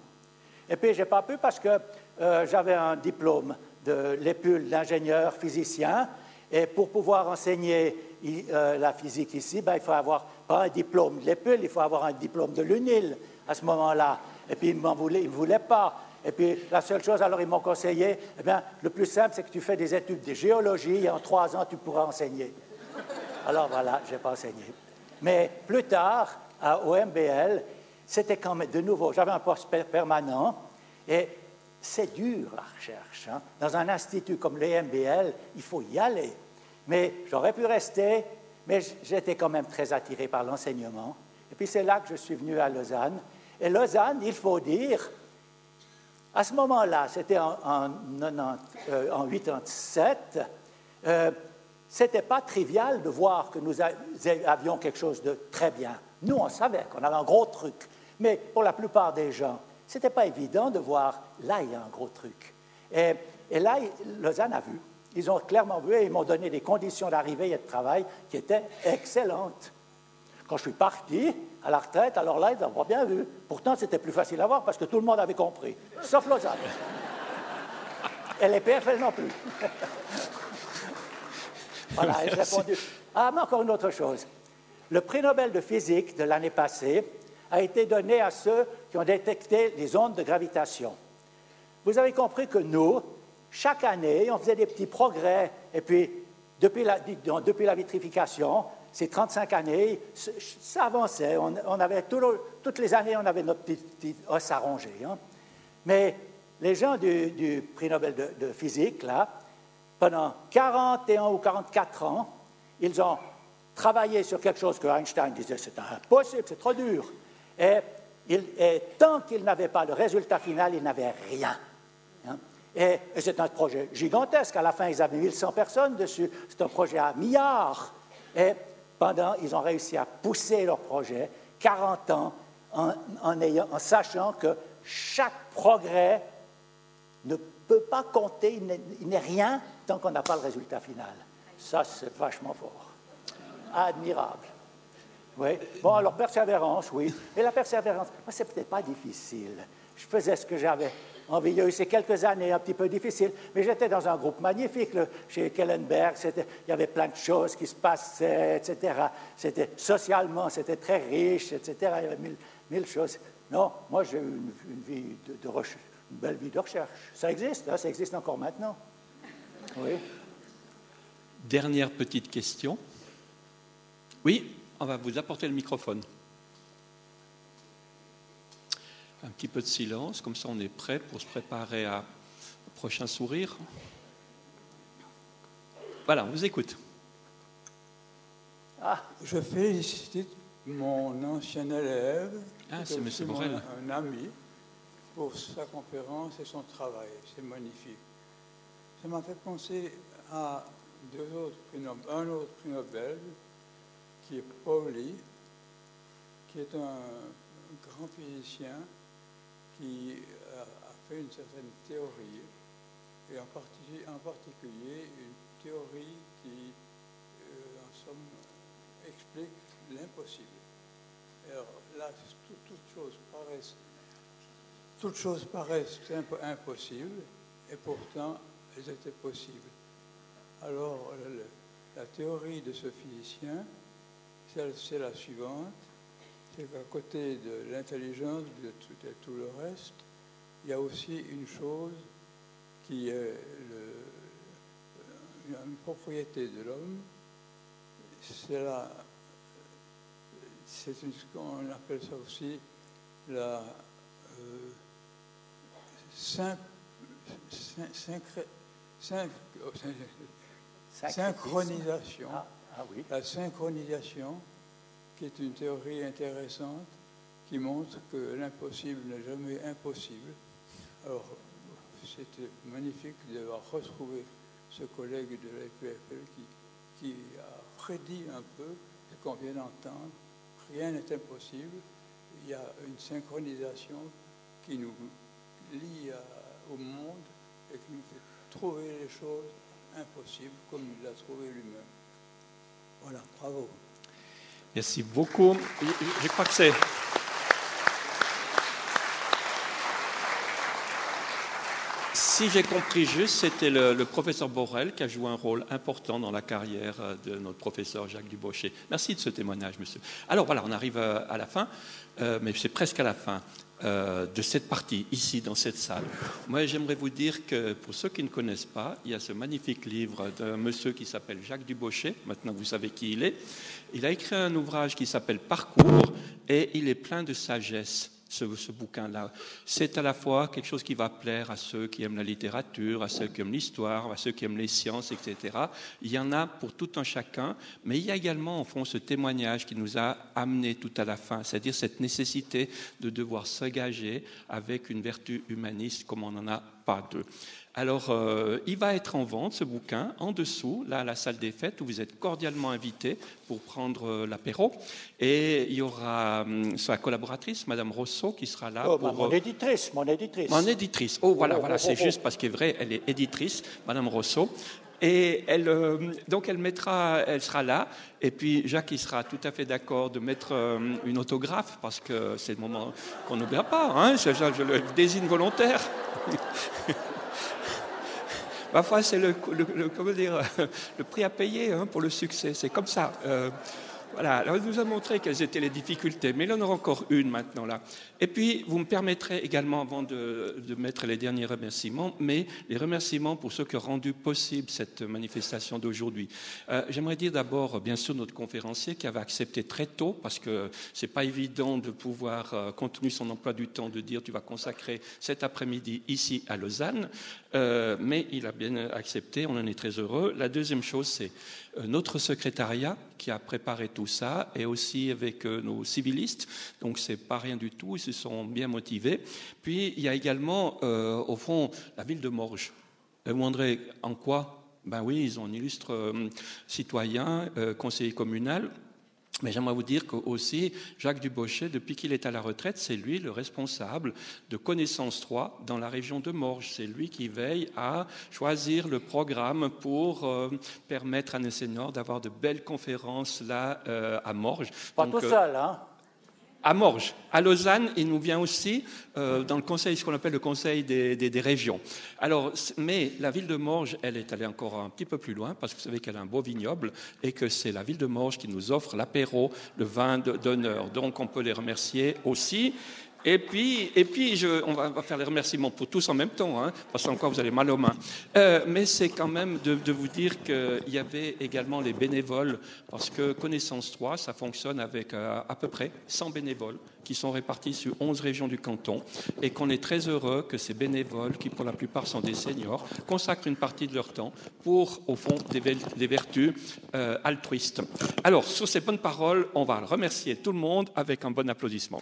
[SPEAKER 2] Et puis, je n'ai pas pu parce que euh, j'avais un diplôme de l'épule d'ingénieur physicien, et pour pouvoir enseigner euh, la physique ici, ben, il faut avoir pas un diplôme de l'EPUL, il faut avoir un diplôme de l'UNIL à ce moment-là. Et puis, ils ne voulaient, voulaient pas. Et puis, la seule chose, alors ils m'ont conseillé, eh le plus simple, c'est que tu fais des études de géologie et en trois ans, tu pourras enseigner. Alors voilà, je n'ai pas enseigné. Mais plus tard, à OMBL, c'était quand même de nouveau, j'avais un poste permanent et c'est dur la recherche. Hein. Dans un institut comme l'EMBL, il faut y aller. Mais j'aurais pu rester, mais j'étais quand même très attiré par l'enseignement. Et puis c'est là que je suis venu à Lausanne. Et Lausanne, il faut dire, à ce moment-là, c'était en, en, euh, en 87, euh, c'était pas trivial de voir que nous avions quelque chose de très bien. Nous, on savait qu'on avait un gros truc. Mais pour la plupart des gens, ce n'était pas évident de voir, là, il y a un gros truc. Et, et là, Lausanne a vu. Ils ont clairement vu et ils m'ont donné des conditions d'arrivée et de travail qui étaient excellentes. Quand je suis parti à la retraite, alors là, ils n'ont pas bien vu. Pourtant, c'était plus facile à voir parce que tout le monde avait compris, sauf Lausanne. et les PFL non plus. Voilà, j'ai répondu. Ah, mais encore une autre chose. Le prix Nobel de physique de l'année passée a été donné à ceux qui ont détecté les ondes de gravitation. Vous avez compris que nous, chaque année, on faisait des petits progrès, et puis depuis la, vitrification, ces 35 années, ça avançait. On, avait toutes les années, on avait notre petit, os à ronger. Hein. Mais les gens du, prix Nobel de, de, physique, là, pendant 41 ou 44 ans, ils ont travaillé sur quelque chose que Einstein disait c'est impossible, c'est trop dur. Et, tant qu'ils n'avaient pas le résultat final, ils n'avaient rien. Hein? Et, c'est un projet gigantesque. À la fin, ils avaient 1100 personnes dessus. C'est un projet à milliards. Et pendant, ils ont réussi à pousser leur projet 40 ans en, en sachant que chaque progrès ne peut pas compter, il n'est rien tant qu'on n'a pas le résultat final. Ça, c'est vachement fort. Admirable. Oui. Bon, alors, persévérance, oui. Et la persévérance, moi, c'est peut-être pas difficile. Je faisais ce que j'avais envie. Il y a eu ces quelques années un petit peu difficiles, mais j'étais dans un groupe magnifique chez Kellenberg. Il y avait plein de choses qui se passaient, etc. C'était socialement, c'était très riche, etc. Il y avait mille, choses. Non, moi, j'ai eu une, belle vie de recherche. Ça existe, hein, ça existe encore maintenant. Oui.
[SPEAKER 1] Dernière petite question. Oui, on va vous apporter le microphone. Un petit peu de silence, comme ça on est prêt pour se préparer à prochain sourire. Voilà, on vous écoute.
[SPEAKER 6] Ah. Je félicite mon ancien élève,
[SPEAKER 1] ah, c'est
[SPEAKER 6] un ami, pour sa conférence et son travail. C'est magnifique. Ça m'a fait penser à deux autres un autre prix Nobel, qui est Pauli, qui est un grand physicien qui a fait une certaine théorie, et en, particulier une théorie qui, euh, en somme, explique l'impossible. Alors là, toutes choses paraissent, toutes choses paraissent impossibles, et pourtant elles étaient possibles. Alors, la théorie de ce physicien, c'est la suivante, c'est qu'à côté de l'intelligence, de tout, le reste, il y a aussi une chose qui est une propriété de l'homme, c'est la, c'est ce qu'on appelle ça aussi la euh, synchronisation. Ah. Ah la synchronisation, qui est une théorie intéressante, qui montre que l'impossible n'est jamais impossible. Alors, c'était magnifique d'avoir retrouvé ce collègue de l'EPFL qui, qui a prédit un peu ce qu'on vient d'entendre. Rien n'est impossible. Il y a une synchronisation qui nous lie au monde et qui nous fait trouver les choses impossibles comme il l'a trouvé lui-même. Voilà, bravo.
[SPEAKER 1] Merci beaucoup. Je crois que c'est... Si j'ai compris juste, c'était le, professeur Borel qui a joué un rôle important dans la carrière de notre professeur Jacques Dubochet. Merci de ce témoignage, monsieur. Alors voilà, on arrive à la fin, euh, mais c'est presque à la fin. Euh, de cette partie, ici, dans cette salle. Moi, j'aimerais vous dire que pour ceux qui ne connaissent pas, il y a ce magnifique livre d'un monsieur qui s'appelle Jacques Dubochet. Maintenant, vous savez qui il est. Il a écrit un ouvrage qui s'appelle Parcours et il est plein de sagesse ce, bouquin-là. C'est à la fois quelque chose qui va plaire à ceux qui aiment la littérature, à ceux qui aiment l'histoire, à ceux qui aiment les sciences, etc. Il y en a pour tout un chacun, mais il y a également, en fond, ce témoignage qui nous a amené tout à la fin, c'est-à-dire cette nécessité de devoir s'engager avec une vertu humaniste comme on n'en a pas deux. Alors, euh, il va être en vente, ce bouquin, en dessous, là, à la salle des fêtes, où vous êtes cordialement invités pour prendre euh, l'apéro. Et il y aura hum, sa collaboratrice, Madame Rousseau, qui sera là.
[SPEAKER 2] Oh,
[SPEAKER 1] pour...
[SPEAKER 2] mon euh, éditrice, mon éditrice.
[SPEAKER 1] Mon éditrice. Oh, voilà, oh, voilà, oh, c'est juste parce qu'elle est vrai, elle est éditrice, Madame Rousseau. Et elle, donc elle mettra, elle sera là. Et puis Jacques, il sera tout à fait d'accord de mettre une autographe parce que c'est le moment qu'on n'oubliera pas. Hein, je, je, le désigne volontaire. Parfois, c'est le, comment dire, le prix à payer hein, pour le succès. C'est comme ça. Euh, voilà, alors il nous a montré quelles étaient les difficultés, mais il en aura encore une maintenant là. Et puis, vous me permettrez également, avant de, mettre les derniers remerciements, mais les remerciements pour ceux qui ont rendu possible cette manifestation d'aujourd'hui. Euh, j'aimerais dire d'abord, bien sûr, notre conférencier qui avait accepté très tôt, parce que c'est pas évident de pouvoir, euh, compte tenu son emploi du temps, de dire tu vas consacrer cet après-midi ici à Lausanne, euh, mais il a bien accepté, on en est très heureux. La deuxième chose, c'est notre secrétariat qui a préparé tout ça, et aussi avec nos civilistes, donc c'est pas rien du tout se sont bien motivés. Puis il y a également, euh, au fond, la ville de Morges. vous demanderez en quoi? Ben oui, ils ont un illustre euh, citoyen, euh, conseiller communal. Mais j'aimerais vous dire aussi, Jacques Dubochet, depuis qu'il est à la retraite, c'est lui le responsable de Connaissance 3 dans la région de Morges. C'est lui qui veille à choisir le programme pour permettre à nos seniors d'avoir de belles conférences là à Morges.
[SPEAKER 2] Pas tout seul, hein
[SPEAKER 1] à Morges. À Lausanne, il nous vient aussi euh, dans le conseil, ce qu'on appelle le conseil des, régions. Alors, mais la ville de Morges, elle est allée encore un petit peu plus loin parce que vous savez qu'elle a un beau vignoble et que c'est la ville de Morges qui nous offre l'apéro, le vin d'honneur. Donc, on peut les remercier aussi. Et puis, et puis je, on va faire les remerciements pour tous en même temps, hein, parce qu'encore vous avez mal aux mains. Euh, mais c'est quand même de, vous dire qu'il y avait également les bénévoles, parce que Connaissance 3, ça fonctionne avec euh, à peu près 100 bénévoles qui sont répartis sur 11 régions du canton, et qu'on est très heureux que ces bénévoles, qui pour la plupart sont des seniors, consacrent une partie de leur temps pour, au fond, des, vertus euh, altruistes. Alors, sur ces bonnes paroles, on va remercier tout le monde avec un bon applaudissement.